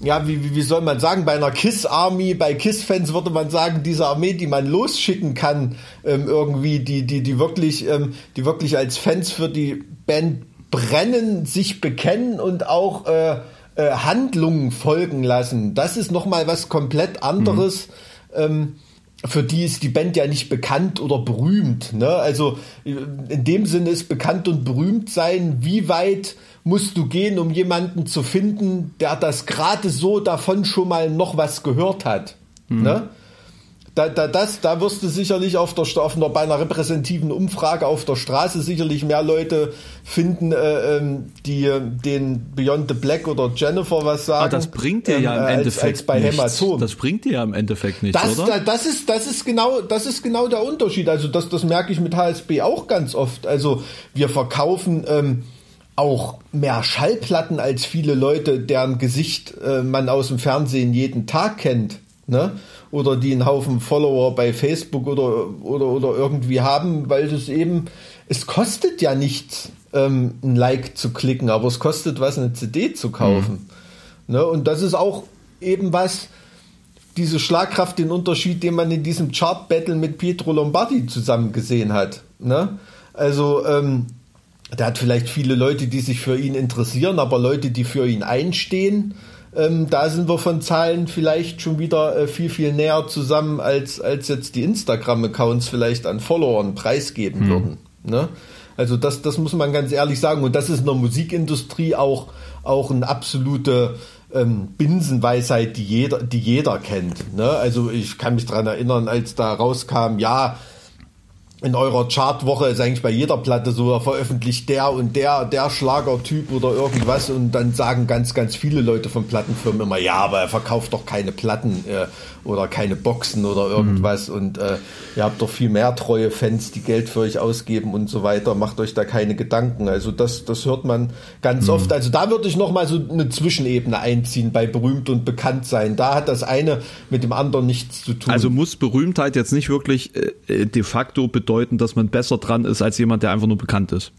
ja, wie, wie soll man sagen, bei einer KISS-Army, bei KISS-Fans würde man sagen, diese Armee, die man losschicken kann, ähm, irgendwie, die, die, die wirklich, ähm, die wirklich als Fans für die Band brennen, sich bekennen und auch äh, äh, Handlungen folgen lassen. Das ist nochmal was komplett anderes. Mhm. Ähm, für die ist die Band ja nicht bekannt oder berühmt. Ne? Also in dem Sinne ist bekannt und berühmt sein, wie weit musst du gehen, um jemanden zu finden, der das gerade so davon schon mal noch was gehört hat. Mhm. Ne? Da, da, das, da wirst du sicherlich auf der, auf einer, bei einer repräsentativen Umfrage auf der Straße sicherlich mehr Leute finden, äh, ähm, die äh, den Beyond the Black oder Jennifer was sagen. Aber das bringt dir ja im ähm, Endeffekt als, als bei nichts. Hämatom. Das bringt dir ja im Endeffekt nichts, das, oder? Das ist, das ist genau, das ist genau der Unterschied. Also das, das merke ich mit HSB auch ganz oft. Also wir verkaufen ähm, auch mehr Schallplatten als viele Leute, deren Gesicht äh, man aus dem Fernsehen jeden Tag kennt, ne? Oder die einen Haufen Follower bei Facebook oder, oder, oder irgendwie haben, weil es eben, es kostet ja nichts, ähm, ein Like zu klicken, aber es kostet was, eine CD zu kaufen. Mhm. Ne? Und das ist auch eben was, diese Schlagkraft, den Unterschied, den man in diesem Chart-Battle mit Pietro Lombardi zusammen gesehen hat. Ne? Also, ähm, der hat vielleicht viele Leute, die sich für ihn interessieren, aber Leute, die für ihn einstehen, ähm, da sind wir von Zahlen vielleicht schon wieder äh, viel, viel näher zusammen, als, als jetzt die Instagram-Accounts vielleicht an Followern preisgeben mhm. würden. Ne? Also das, das muss man ganz ehrlich sagen. Und das ist in der Musikindustrie auch, auch eine absolute ähm, Binsenweisheit, die jeder, die jeder kennt. Ne? Also ich kann mich daran erinnern, als da rauskam, ja, in eurer Chartwoche ist eigentlich bei jeder Platte so veröffentlicht der und der, der Schlagertyp oder irgendwas und dann sagen ganz, ganz viele Leute von Plattenfirmen immer, ja, aber er verkauft doch keine Platten oder keine Boxen oder irgendwas mhm. und äh, ihr habt doch viel mehr treue Fans, die Geld für euch ausgeben und so weiter, macht euch da keine Gedanken. Also das, das hört man ganz mhm. oft. Also da würde ich nochmal so eine Zwischenebene einziehen bei berühmt und bekannt sein. Da hat das eine mit dem anderen nichts zu tun. Also muss Berühmtheit jetzt nicht wirklich äh, de facto bedeuten, bedeuten, dass man besser dran ist als jemand, der einfach nur bekannt ist.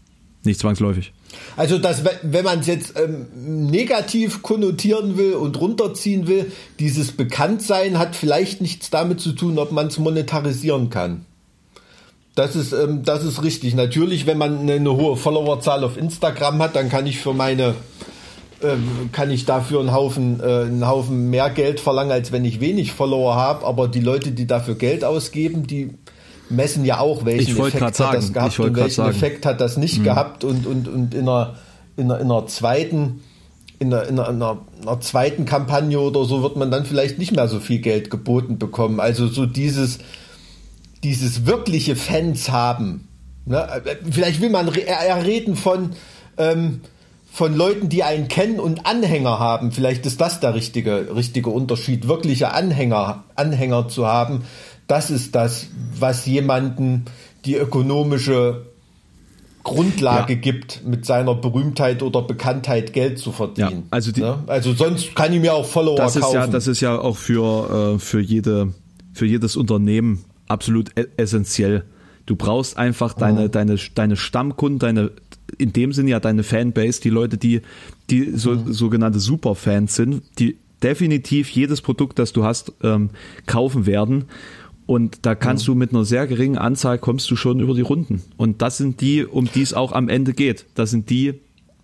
Nicht zwangsläufig. Also, dass, wenn man es jetzt ähm, negativ konnotieren will und runterziehen will, dieses Bekanntsein hat vielleicht nichts damit zu tun, ob man es monetarisieren kann. Das ist, ähm, das ist richtig. Natürlich, wenn man eine, eine hohe Followerzahl auf Instagram hat, dann kann ich für meine ähm, kann ich dafür einen Haufen, äh, einen Haufen mehr Geld verlangen, als wenn ich wenig Follower habe. Aber die Leute, die dafür Geld ausgeben, die messen ja auch, welchen Effekt hat sagen, das gehabt und welchen sagen. Effekt hat das nicht mhm. gehabt und, und, und in einer, in einer, in einer zweiten in einer, in, einer, in einer, zweiten Kampagne oder so wird man dann vielleicht nicht mehr so viel Geld geboten bekommen. Also so dieses, dieses wirkliche Fans haben. Ne? Vielleicht will man eher reden von, ähm, von Leuten, die einen kennen und Anhänger haben. Vielleicht ist das der richtige, richtige Unterschied. Wirkliche Anhänger, Anhänger zu haben, das ist das, was jemanden die ökonomische Grundlage ja. gibt, mit seiner Berühmtheit oder Bekanntheit Geld zu verdienen. Ja, also, die, ne? also sonst kann ich mir auch Follower das ist kaufen. Ja, das ist ja auch für, äh, für, jede, für jedes Unternehmen absolut e essentiell. Du brauchst einfach deine, mhm. deine, deine Stammkunden, deine, in dem Sinne ja deine Fanbase, die Leute, die, die so, mhm. sogenannte Superfans sind, die definitiv jedes Produkt, das du hast, ähm, kaufen werden. Und da kannst ja. du mit einer sehr geringen Anzahl kommst du schon über die Runden. Und das sind die, um die es auch am Ende geht. Das sind die.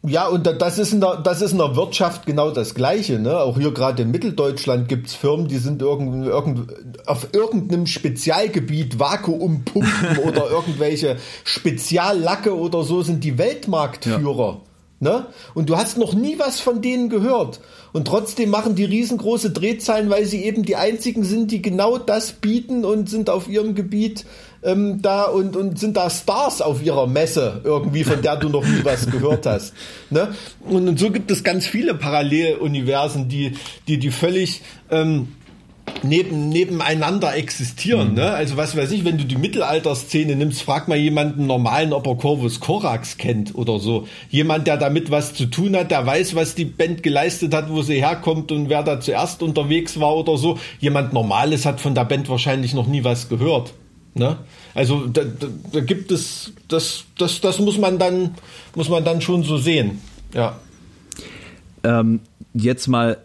Ja, und das ist in der, das ist in der Wirtschaft genau das Gleiche. Ne? Auch hier gerade in Mitteldeutschland gibt es Firmen, die sind irgend, irgend, auf irgendeinem Spezialgebiet Vakuumpumpen oder irgendwelche Speziallacke oder so sind die Weltmarktführer. Ja. Ne? Und du hast noch nie was von denen gehört. Und trotzdem machen die riesengroße Drehzahlen, weil sie eben die einzigen sind, die genau das bieten und sind auf ihrem Gebiet ähm, da und, und sind da Stars auf ihrer Messe irgendwie, von der du noch nie was gehört hast. Ne? Und, und so gibt es ganz viele Paralleluniversen, die, die, die völlig ähm, neben, nebeneinander existieren. Mhm. Ne? Also was weiß ich, wenn du die Mittelalterszene nimmst, frag mal jemanden normalen, ob er Corvus Corax kennt oder so. Jemand, der damit was zu tun hat, der weiß, was die Band geleistet hat, wo sie herkommt und wer da zuerst unterwegs war oder so. Jemand Normales hat von der Band wahrscheinlich noch nie was gehört. Ne? Also da, da, da gibt es, das, das, das muss man dann, muss man dann schon so sehen. Ja. Ähm, jetzt mal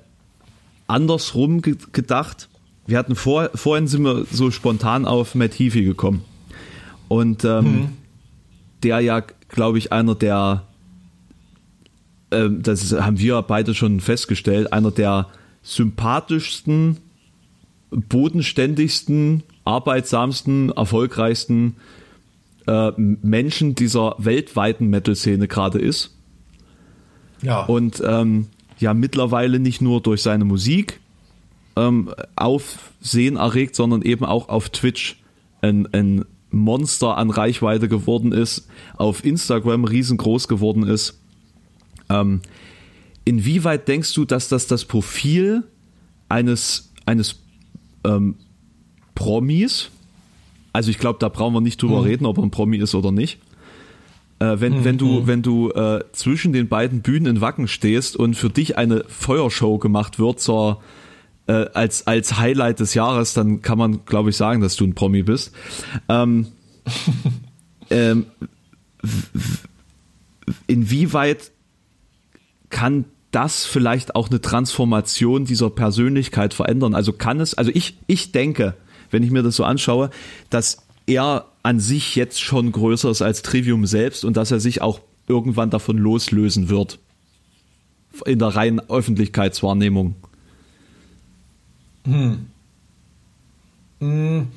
andersrum gedacht wir hatten vor, vorhin sind wir so spontan auf Matt Heafy gekommen. Und ähm, hm. der ja, glaube ich, einer der, äh, das haben wir beide schon festgestellt, einer der sympathischsten, bodenständigsten, arbeitsamsten, erfolgreichsten äh, Menschen dieser weltweiten Metal-Szene gerade ist. Ja. Und ähm, ja, mittlerweile nicht nur durch seine Musik, ähm, Aufsehen erregt, sondern eben auch auf Twitch ein, ein Monster an Reichweite geworden ist, auf Instagram riesengroß geworden ist. Ähm, inwieweit denkst du, dass das das Profil eines, eines ähm, Promis, also ich glaube, da brauchen wir nicht drüber mhm. reden, ob er ein Promi ist oder nicht. Äh, wenn, mhm. wenn du, mhm. wenn du äh, zwischen den beiden Bühnen in Wacken stehst und für dich eine Feuershow gemacht wird zur, äh, als, als Highlight des Jahres, dann kann man, glaube ich, sagen, dass du ein Promi bist. Ähm, ähm, inwieweit kann das vielleicht auch eine Transformation dieser Persönlichkeit verändern? Also kann es, also ich, ich denke, wenn ich mir das so anschaue, dass er an sich jetzt schon größer ist als Trivium selbst und dass er sich auch irgendwann davon loslösen wird. In der reinen Öffentlichkeitswahrnehmung. Hm. hm.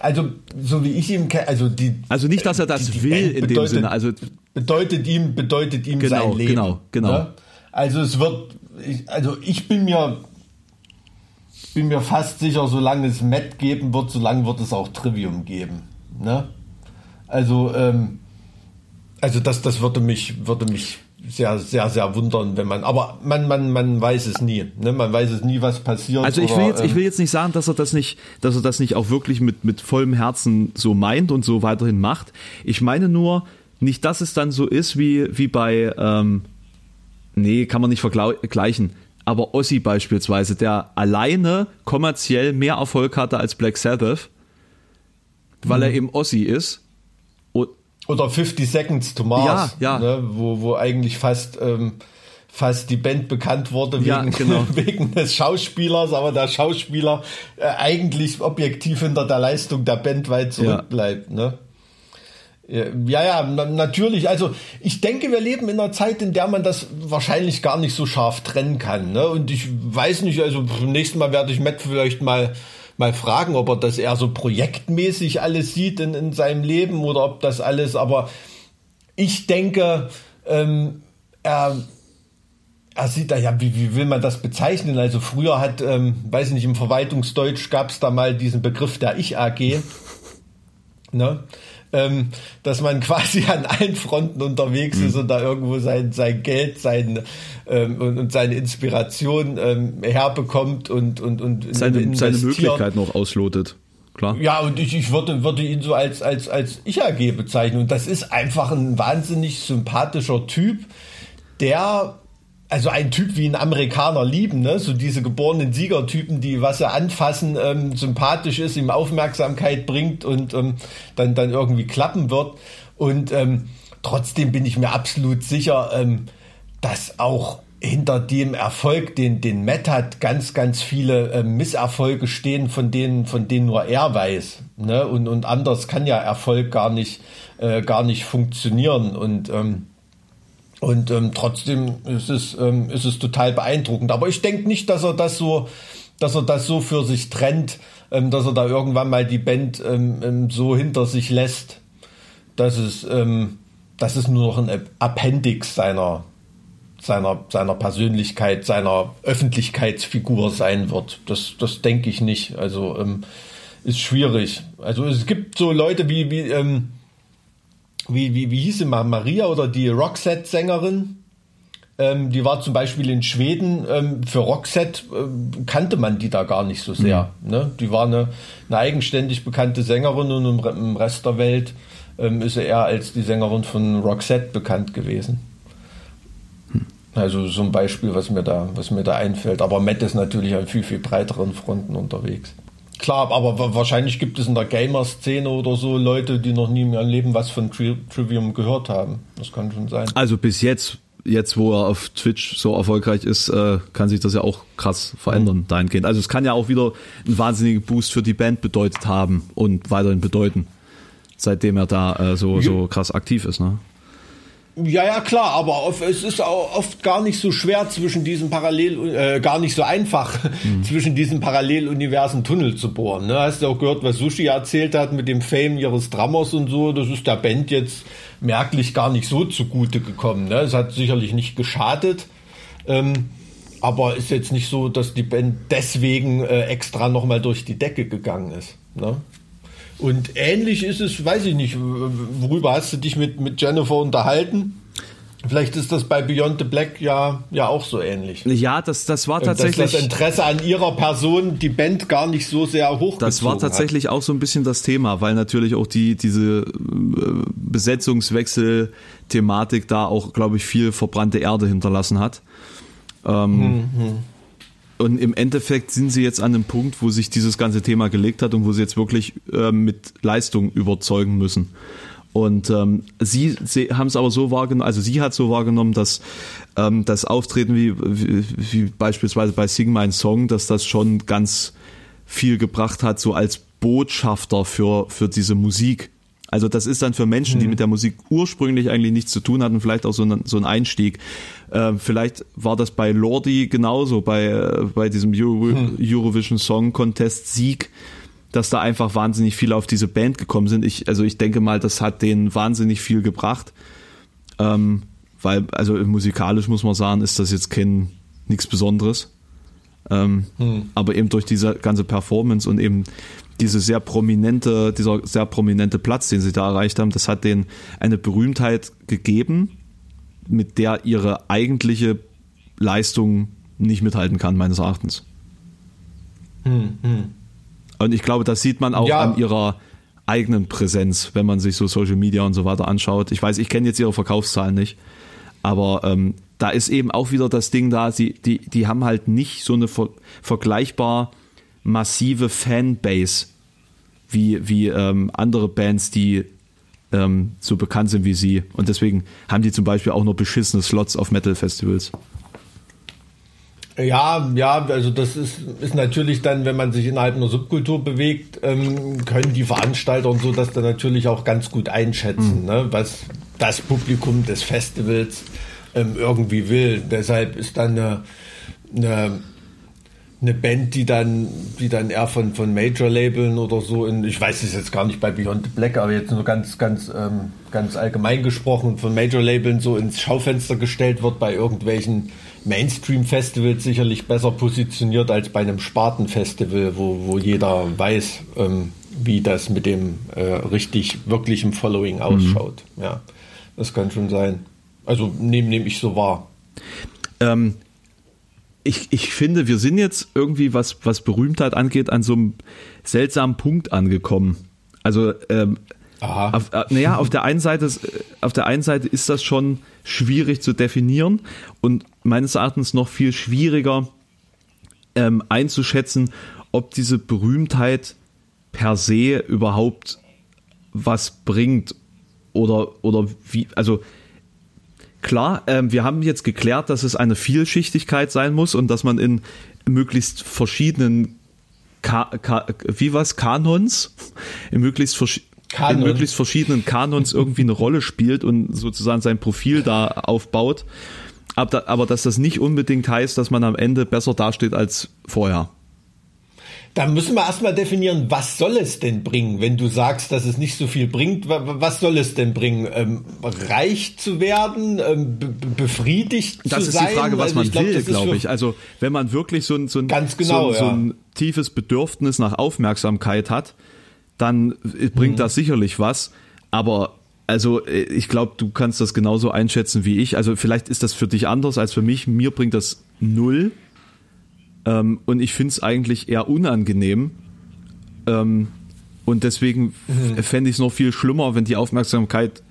Also, so wie ich ihn kenne, also die. Also nicht, dass er das die, die will in bedeutet, dem Sinne. Also bedeutet ihm, bedeutet ihm genau, sein Leben. Genau, genau. Ne? Also es wird, ich, also ich bin mir, bin mir fast sicher, solange es Matt geben wird, solange wird es auch Trivium geben. Ne? Also, ähm, also das, das würde mich, würde mich sehr, sehr, sehr wundern, wenn man, aber man, man, man weiß es nie, ne? man weiß es nie, was passiert. Also ich will jetzt, ähm, ich will jetzt nicht sagen, dass er das nicht, dass er das nicht auch wirklich mit, mit vollem Herzen so meint und so weiterhin macht. Ich meine nur, nicht, dass es dann so ist wie, wie bei, ähm, nee, kann man nicht vergleichen. Aber Ossi beispielsweise, der alleine kommerziell mehr Erfolg hatte als Black Sabbath, weil mhm. er eben Ossi ist oder 50 Seconds to Mars, ja, ja. Ne, wo, wo eigentlich fast, ähm, fast die Band bekannt wurde wegen, ja, genau. wegen des Schauspielers, aber der Schauspieler äh, eigentlich objektiv hinter der Leistung der Band weit zurückbleibt. Ja. Ne? Ja, ja, natürlich. Also ich denke, wir leben in einer Zeit, in der man das wahrscheinlich gar nicht so scharf trennen kann. Ne? Und ich weiß nicht, also beim nächsten Mal werde ich Matt vielleicht mal mal fragen, ob er das eher so projektmäßig alles sieht in, in seinem Leben oder ob das alles, aber ich denke, ähm, er, er sieht da ja, wie, wie will man das bezeichnen? Also früher hat, ähm, weiß ich nicht, im Verwaltungsdeutsch gab es da mal diesen Begriff der Ich-AG. Ne? Ähm, dass man quasi an allen Fronten unterwegs mhm. ist und da irgendwo sein, sein Geld sein, ähm, und, und seine Inspiration ähm, herbekommt und, und, und seine, seine Möglichkeiten noch auslotet. Klar. Ja, und ich, ich würde, würde ihn so als, als, als Ich-AG bezeichnen. Und das ist einfach ein wahnsinnig sympathischer Typ, der also ein Typ wie ein Amerikaner lieben, ne? so diese geborenen Siegertypen, die was sie anfassen, ähm, sympathisch ist, ihm Aufmerksamkeit bringt und ähm, dann, dann irgendwie klappen wird. Und ähm, trotzdem bin ich mir absolut sicher, ähm, dass auch hinter dem Erfolg, den, den Matt hat, ganz, ganz viele äh, Misserfolge stehen, von denen, von denen nur er weiß. Ne? Und, und anders kann ja Erfolg gar nicht, äh, gar nicht funktionieren. Und ähm, und ähm, trotzdem ist es, ähm, ist es total beeindruckend. Aber ich denke nicht, dass er das so, dass er das so für sich trennt, ähm, dass er da irgendwann mal die Band ähm, ähm so hinter sich lässt, dass es, ähm, dass es nur noch ein Appendix seiner, seiner, seiner Persönlichkeit, seiner Öffentlichkeitsfigur sein wird. Das, das denke ich nicht. Also ähm, ist schwierig. Also es gibt so Leute wie, wie ähm, wie, wie, wie hieß sie mal, Maria oder die Roxette-Sängerin, ähm, die war zum Beispiel in Schweden, ähm, für Roxette äh, kannte man die da gar nicht so sehr. Mhm. Ne? Die war eine, eine eigenständig bekannte Sängerin und im, im Rest der Welt ähm, ist sie eher als die Sängerin von Roxette bekannt gewesen. Hm. Also so ein Beispiel, was mir da, was mir da einfällt. Aber Matt ist natürlich an viel, viel breiteren Fronten unterwegs. Klar, aber wahrscheinlich gibt es in der Gamer-Szene oder so Leute, die noch nie in ihrem Leben was von Tri Trivium gehört haben. Das kann schon sein. Also bis jetzt, jetzt wo er auf Twitch so erfolgreich ist, äh, kann sich das ja auch krass verändern mhm. dahingehend. Also es kann ja auch wieder einen wahnsinnigen Boost für die Band bedeutet haben und weiterhin bedeuten, seitdem er da äh, so, so krass aktiv ist. Ne? Ja, ja, klar, aber es ist auch oft gar nicht so schwer zwischen diesen Parallel, äh, gar nicht so einfach mhm. zwischen diesen Paralleluniversen Tunnel zu bohren. Ne? Hast du auch gehört, was Sushi erzählt hat mit dem Fame ihres Drummers und so? Das ist der Band jetzt merklich gar nicht so zugute gekommen. Ne? Es hat sicherlich nicht geschadet, ähm, aber ist jetzt nicht so, dass die Band deswegen äh, extra nochmal durch die Decke gegangen ist. Ne? Und ähnlich ist es, weiß ich nicht, worüber hast du dich mit, mit Jennifer unterhalten? Vielleicht ist das bei Beyond the Black ja, ja auch so ähnlich. Ja, das, das war tatsächlich. Dass das Interesse an ihrer Person die Band gar nicht so sehr hoch Das war tatsächlich hat. auch so ein bisschen das Thema, weil natürlich auch die, diese äh, Besetzungswechsel-Thematik da auch, glaube ich, viel verbrannte Erde hinterlassen hat. Ähm, mhm. Und im Endeffekt sind sie jetzt an einem Punkt, wo sich dieses ganze Thema gelegt hat und wo sie jetzt wirklich äh, mit Leistung überzeugen müssen. Und ähm, sie, sie haben es aber so wahrgenommen, also sie hat so wahrgenommen, dass ähm, das Auftreten wie, wie, wie beispielsweise bei Sing My Song, dass das schon ganz viel gebracht hat, so als Botschafter für, für diese Musik. Also das ist dann für Menschen, die mhm. mit der Musik ursprünglich eigentlich nichts zu tun hatten, vielleicht auch so ein, so ein Einstieg. Äh, vielleicht war das bei Lordi genauso, bei, äh, bei diesem Euro, hm. Eurovision Song Contest Sieg, dass da einfach wahnsinnig viele auf diese Band gekommen sind. Ich, also ich denke mal, das hat denen wahnsinnig viel gebracht. Ähm, weil, also musikalisch muss man sagen, ist das jetzt kein nichts Besonderes. Ähm, hm. Aber eben durch diese ganze Performance und eben diese sehr prominente, dieser sehr prominente Platz, den sie da erreicht haben, das hat denen eine Berühmtheit gegeben, mit der ihre eigentliche Leistung nicht mithalten kann, meines Erachtens. Hm, hm. Und ich glaube, das sieht man auch ja. an ihrer eigenen Präsenz, wenn man sich so Social Media und so weiter anschaut. Ich weiß, ich kenne jetzt ihre Verkaufszahlen nicht, aber ähm, da ist eben auch wieder das Ding da, sie, die, die haben halt nicht so eine ver vergleichbar massive Fanbase wie, wie ähm, andere Bands, die ähm, so bekannt sind wie sie. Und deswegen haben die zum Beispiel auch nur beschissene Slots auf Metal-Festivals. Ja, ja, also das ist, ist natürlich dann, wenn man sich innerhalb einer Subkultur bewegt, ähm, können die Veranstalter und so das dann natürlich auch ganz gut einschätzen, mhm. ne, was das Publikum des Festivals ähm, irgendwie will. Deshalb ist dann eine, eine eine Band, die dann, die dann eher von, von Major-Labeln oder so in, ich weiß es jetzt gar nicht bei Beyond the Black, aber jetzt nur ganz, ganz, ähm, ganz allgemein gesprochen, von Major-Labeln so ins Schaufenster gestellt wird bei irgendwelchen Mainstream-Festivals sicherlich besser positioniert als bei einem Sparten-Festival, wo, wo jeder weiß, ähm, wie das mit dem äh, richtig wirklichen Following mhm. ausschaut. Mhm. Ja, das kann schon sein. Also nehme nehm ich so wahr. Ähm, ich, ich finde, wir sind jetzt irgendwie, was, was Berühmtheit angeht, an so einem seltsamen Punkt angekommen. Also, ähm, auf, äh, naja, auf der einen Seite, auf der einen Seite ist das schon schwierig zu definieren und meines Erachtens noch viel schwieriger ähm, einzuschätzen, ob diese Berühmtheit per se überhaupt was bringt oder, oder wie, also klar, ähm, wir haben jetzt geklärt, dass es eine Vielschichtigkeit sein muss und dass man in möglichst verschiedenen Ka Ka wie was Kanons in möglichst Kanon. in möglichst verschiedenen Kanons irgendwie eine Rolle spielt und sozusagen sein Profil da aufbaut. Aber, aber dass das nicht unbedingt heißt, dass man am Ende besser dasteht als vorher. Da müssen wir erstmal definieren, was soll es denn bringen, wenn du sagst, dass es nicht so viel bringt. Was soll es denn bringen? Ähm, reich zu werden, ähm, befriedigt das zu sein? Das ist die Frage, was also man glaub, will, glaube ich. Also wenn man wirklich so ein, so ein, ganz genau, so, so ein tiefes Bedürfnis nach Aufmerksamkeit hat, dann bringt mhm. das sicherlich was. Aber also äh, ich glaube, du kannst das genauso einschätzen wie ich. Also vielleicht ist das für dich anders als für mich. Mir bringt das null. Ähm, und ich finde es eigentlich eher unangenehm. Ähm, und deswegen mhm. fände ich es noch viel schlimmer, wenn die Aufmerksamkeit,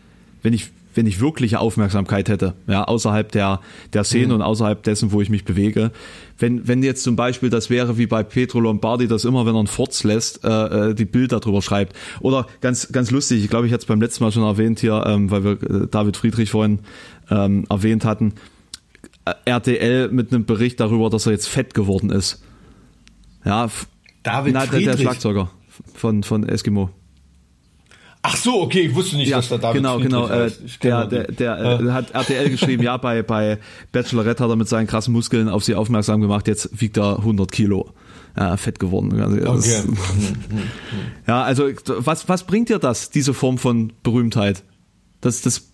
wenn ich, wenn ich wirkliche Aufmerksamkeit hätte, ja, außerhalb der, der Szene mhm. und außerhalb dessen, wo ich mich bewege. Wenn, wenn jetzt zum Beispiel das wäre wie bei Petro Lombardi, dass immer, wenn er einen Forts lässt, äh, äh, die Bild darüber schreibt. Oder ganz, ganz lustig, ich glaube, ich hatte es beim letzten Mal schon erwähnt hier, ähm, weil wir äh, David Friedrich vorhin ähm, erwähnt hatten RTL mit einem Bericht darüber, dass er jetzt fett geworden ist. Ja, David na, der, der Schlagzeuger von, von Eskimo. Ach so, okay, ich wusste nicht, ja, dass da David genau, Friedrich genau, äh, der, der, der ja. äh, hat RTL geschrieben, ja, bei, bei Bachelorette hat er mit seinen krassen Muskeln auf sie aufmerksam gemacht, jetzt wiegt er 100 Kilo. Ja, fett geworden. Okay. ja, also was, was bringt dir das, diese Form von Berühmtheit? Das, das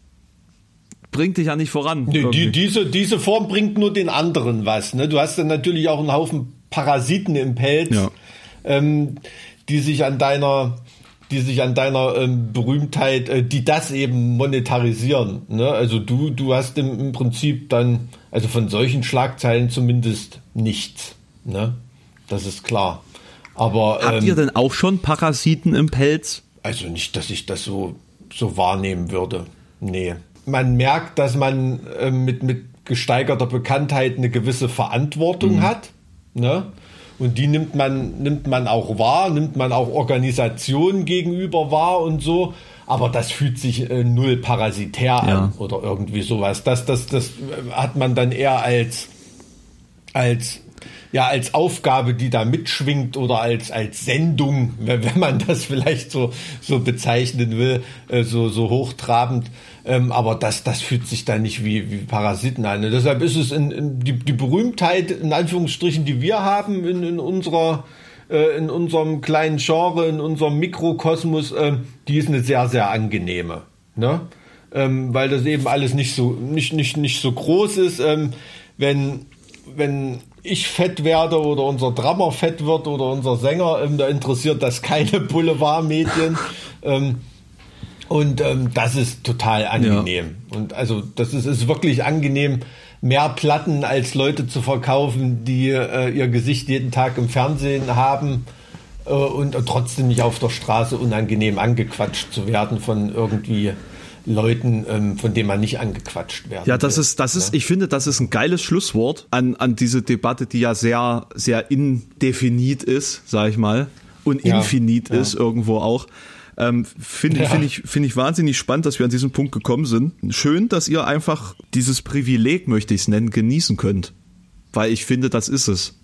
bringt dich ja nicht voran. Nee, die, diese, diese Form bringt nur den anderen was. Ne? Du hast dann natürlich auch einen Haufen Parasiten im Pelz, ja. ähm, die sich an deiner die sich an deiner ähm, Berühmtheit, äh, die das eben monetarisieren. Ne? Also du, du hast im, im, Prinzip dann, also von solchen Schlagzeilen zumindest nichts. Ne? Das ist klar. Aber habt ähm, ihr denn auch schon Parasiten im Pelz? Also nicht, dass ich das so so wahrnehmen würde. Nee man merkt, dass man äh, mit, mit gesteigerter Bekanntheit eine gewisse Verantwortung mhm. hat. Ne? Und die nimmt man, nimmt man auch wahr, nimmt man auch Organisationen gegenüber wahr und so. Aber das fühlt sich äh, null parasitär ja. an oder irgendwie sowas. Das, das, das hat man dann eher als, als ja als Aufgabe, die da mitschwingt oder als als Sendung, wenn, man das vielleicht so so bezeichnen will, äh, so so hochtrabend. Ähm, aber das das fühlt sich da nicht wie wie Parasiten an. Und deshalb ist es in, in die die Berühmtheit in Anführungsstrichen, die wir haben in, in unserer äh, in unserem kleinen Genre, in unserem Mikrokosmos, äh, die ist eine sehr sehr angenehme, ne? Ähm, weil das eben alles nicht so nicht nicht nicht so groß ist. Ähm, wenn wenn ich fett werde oder unser Drummer fett wird oder unser Sänger, ähm, da interessiert das keine Boulevardmedien. ähm, und ähm, das ist total angenehm. Ja. Und also das ist, ist wirklich angenehm, mehr Platten als Leute zu verkaufen, die äh, ihr Gesicht jeden Tag im Fernsehen haben äh, und trotzdem nicht auf der Straße unangenehm angequatscht zu werden von irgendwie Leuten, ähm, von denen man nicht angequatscht werden. Ja, das will, ist, das ist, ne? ich finde, das ist ein geiles Schlusswort an, an diese Debatte, die ja sehr, sehr indefinit ist, sag ich mal, und ja, infinit ja. ist irgendwo auch. Ähm, finde ja. finde ich, finde ich wahnsinnig spannend, dass wir an diesen Punkt gekommen sind. Schön, dass ihr einfach dieses Privileg, möchte ich es nennen, genießen könnt. Weil ich finde, das ist es.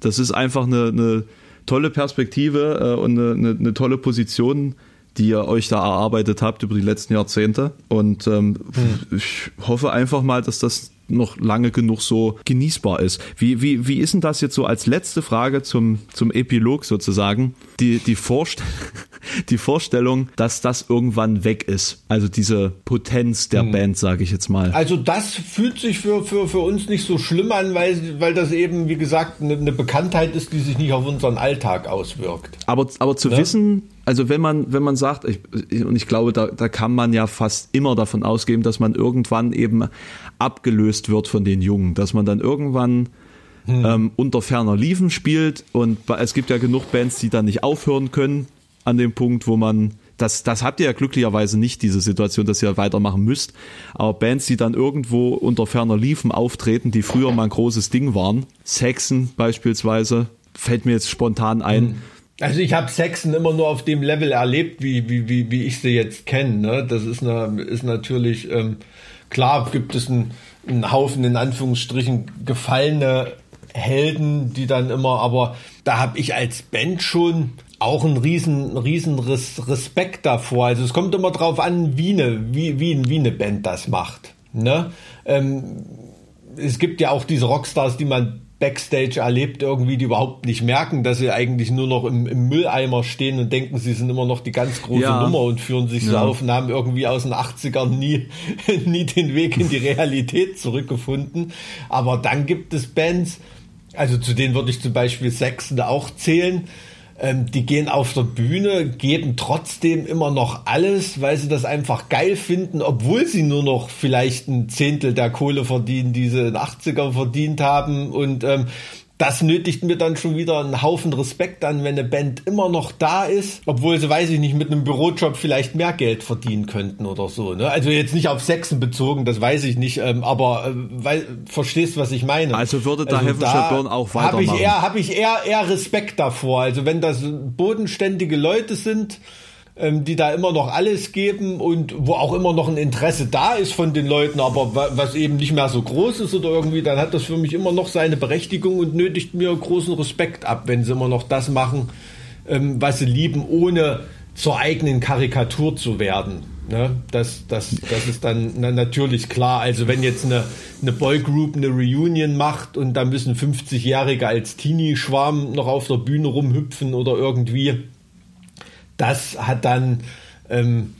Das ist einfach eine, eine tolle Perspektive äh, und eine, eine, eine tolle Position, die ihr euch da erarbeitet habt über die letzten Jahrzehnte. Und ähm, hm. ich hoffe einfach mal, dass das noch lange genug so genießbar ist. Wie, wie, wie ist denn das jetzt so als letzte Frage zum, zum Epilog sozusagen? Die, die, Vorst die Vorstellung, dass das irgendwann weg ist. Also diese Potenz der hm. Band, sage ich jetzt mal. Also das fühlt sich für, für, für uns nicht so schlimm an, weil, weil das eben, wie gesagt, eine, eine Bekanntheit ist, die sich nicht auf unseren Alltag auswirkt. Aber, aber zu ne? wissen, also wenn man, wenn man sagt, ich, und ich glaube, da, da kann man ja fast immer davon ausgehen, dass man irgendwann eben abgelöst wird von den Jungen, dass man dann irgendwann hm. ähm, unter ferner Liefen spielt und es gibt ja genug Bands, die dann nicht aufhören können an dem Punkt, wo man das, das habt ihr ja glücklicherweise nicht, diese Situation, dass ihr weitermachen müsst. Aber Bands, die dann irgendwo unter ferner Liefen auftreten, die früher mal ein großes Ding waren, Saxon beispielsweise, fällt mir jetzt spontan ein. Also ich habe Saxon immer nur auf dem Level erlebt, wie, wie, wie, wie ich sie jetzt kenne. Ne? Das ist, eine, ist natürlich, ähm, klar gibt es einen, einen Haufen in Anführungsstrichen gefallene Helden, die dann immer, aber da habe ich als Band schon auch einen riesen, riesen Respekt davor. Also es kommt immer drauf an, wie eine, wie, wie, wie eine Band das macht. Ne? Ähm, es gibt ja auch diese Rockstars, die man Backstage erlebt, irgendwie, die überhaupt nicht merken, dass sie eigentlich nur noch im, im Mülleimer stehen und denken, sie sind immer noch die ganz große ja. Nummer und führen sich so auf und haben irgendwie aus den 80ern nie, nie den Weg in die Realität zurückgefunden. Aber dann gibt es Bands, also zu denen würde ich zum Beispiel Saxon auch zählen, ähm, die gehen auf der Bühne, geben trotzdem immer noch alles, weil sie das einfach geil finden, obwohl sie nur noch vielleicht ein Zehntel der Kohle verdienen, die sie in den 80er verdient haben. Und ähm, das nötigt mir dann schon wieder einen Haufen Respekt an, wenn eine Band immer noch da ist, obwohl sie, weiß ich nicht, mit einem Bürojob vielleicht mehr Geld verdienen könnten oder so. Ne? Also jetzt nicht auf Sexen bezogen, das weiß ich nicht, ähm, aber äh, weil, verstehst, was ich meine. Also würde da also Heaven da Burn auch weitermachen. Habe ich, eher, hab ich eher, eher Respekt davor. Also wenn das bodenständige Leute sind, die da immer noch alles geben und wo auch immer noch ein Interesse da ist von den Leuten, aber was eben nicht mehr so groß ist oder irgendwie, dann hat das für mich immer noch seine Berechtigung und nötigt mir großen Respekt ab, wenn sie immer noch das machen, ähm, was sie lieben, ohne zur eigenen Karikatur zu werden. Ne? Das, das, das ist dann na, natürlich klar. Also wenn jetzt eine, eine Boygroup eine Reunion macht und da müssen 50-Jährige als Teenie-Schwarm noch auf der Bühne rumhüpfen oder irgendwie, das hat dann ähm,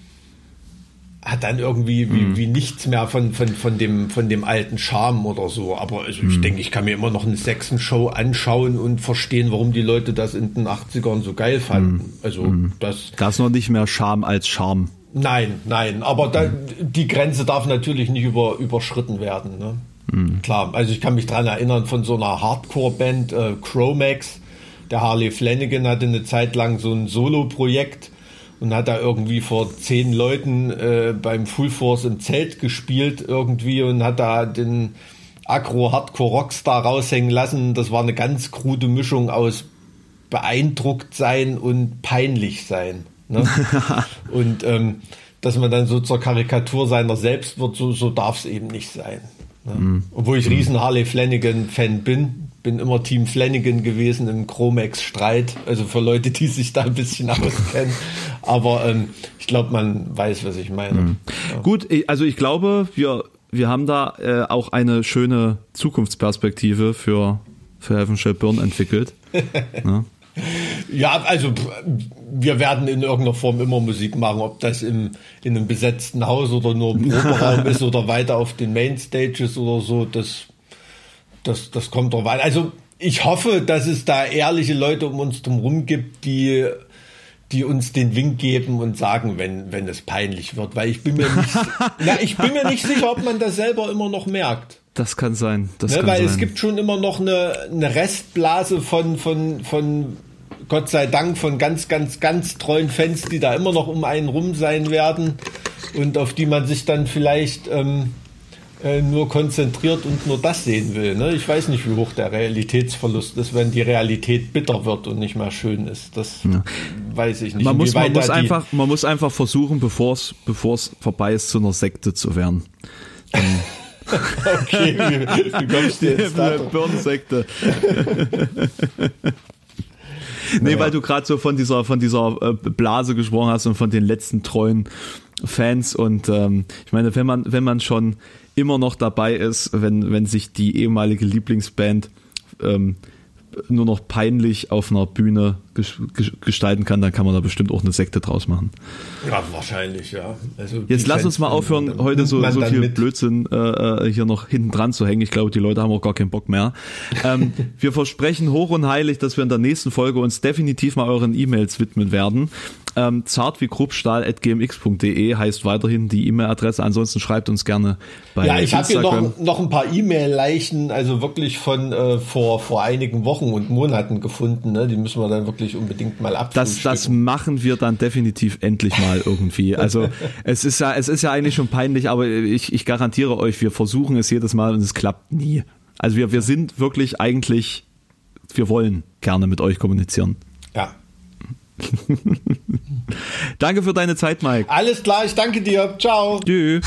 hat dann irgendwie wie, mhm. wie nichts mehr von, von, von, dem, von dem alten Charme oder so. Aber also ich mhm. denke, ich kann mir immer noch eine Sechsen-Show anschauen und verstehen, warum die Leute das in den 80ern so geil fanden. Mhm. Also mhm. das. Das ist noch nicht mehr Charme als Charme. Nein, nein, aber da, die Grenze darf natürlich nicht über, überschritten werden. Ne? Mhm. Klar, also ich kann mich daran erinnern von so einer Hardcore-Band, äh, Chromax, der Harley Flanagan hatte eine Zeit lang so ein Solo-Projekt und hat da irgendwie vor zehn Leuten äh, beim Full Force im Zelt gespielt irgendwie und hat da den Agro-Hardcore-Rockstar raushängen lassen. Das war eine ganz krude Mischung aus beeindruckt sein und peinlich sein. Ne? und ähm, dass man dann so zur Karikatur seiner selbst wird, so, so darf es eben nicht sein. Ne? Mhm. Obwohl ich riesen Harley Flanagan-Fan bin, bin immer Team Flanagan gewesen im Chromex-Streit, also für Leute, die sich da ein bisschen auskennen. Aber ähm, ich glaube, man weiß, was ich meine. Mhm. Ja. Gut, also ich glaube, wir, wir haben da äh, auch eine schöne Zukunftsperspektive für, für Heaven Shall Burn entwickelt. ja. Ja, also wir werden in irgendeiner Form immer Musik machen, ob das im, in einem besetzten Haus oder nur im Proberaum ist oder weiter auf den Mainstages oder so, das das, das kommt drauf an. Also ich hoffe, dass es da ehrliche Leute um uns drumherum gibt, die, die uns den Wink geben und sagen, wenn, wenn es peinlich wird. Weil ich bin mir nicht, na, ich bin mir nicht sicher, ob man das selber immer noch merkt. Das kann sein. Das ne, kann weil sein. es gibt schon immer noch eine, eine Restblase von, von, von Gott sei Dank von ganz, ganz, ganz treuen Fans, die da immer noch um einen rum sein werden und auf die man sich dann vielleicht ähm, äh, nur konzentriert und nur das sehen will. Ne? Ich weiß nicht, wie hoch der Realitätsverlust ist, wenn die Realität bitter wird und nicht mehr schön ist. Das ja. weiß ich nicht. Man muss, man, muss einfach, man muss einfach versuchen, bevor es vorbei ist, zu einer Sekte zu werden. okay, wie, wie kommst du jetzt da? Birnensekte. nee, ja. weil du gerade so von dieser, von dieser äh, Blase gesprochen hast und von den letzten treuen Fans und ähm, ich meine, wenn man, wenn man schon immer noch dabei ist, wenn, wenn sich die ehemalige Lieblingsband ähm, nur noch peinlich auf einer Bühne gestalten kann, dann kann man da bestimmt auch eine Sekte draus machen. Ja, wahrscheinlich, ja. Also Jetzt lass uns mal aufhören, heute so, so viel mit. Blödsinn äh, äh, hier noch hinten dran zu hängen. Ich glaube, die Leute haben auch gar keinen Bock mehr. ähm, wir versprechen hoch und heilig, dass wir in der nächsten Folge uns definitiv mal euren E-Mails widmen werden. Ähm, zart wie gmx.de heißt weiterhin die E-Mail-Adresse. Ansonsten schreibt uns gerne bei Ja, ich habe hier noch, noch ein paar E-Mail-Leichen, also wirklich von äh, vor, vor einigen Wochen und Monaten gefunden. Ne? Die müssen wir dann wirklich unbedingt mal abfrühstücken. Das, das machen wir dann definitiv endlich mal irgendwie. Also es ist ja, es ist ja eigentlich schon peinlich, aber ich, ich garantiere euch, wir versuchen es jedes Mal und es klappt nie. Also wir, wir sind wirklich eigentlich, wir wollen gerne mit euch kommunizieren. Ja. danke für deine Zeit, Mike. Alles klar, ich danke dir. Ciao. Tschüss.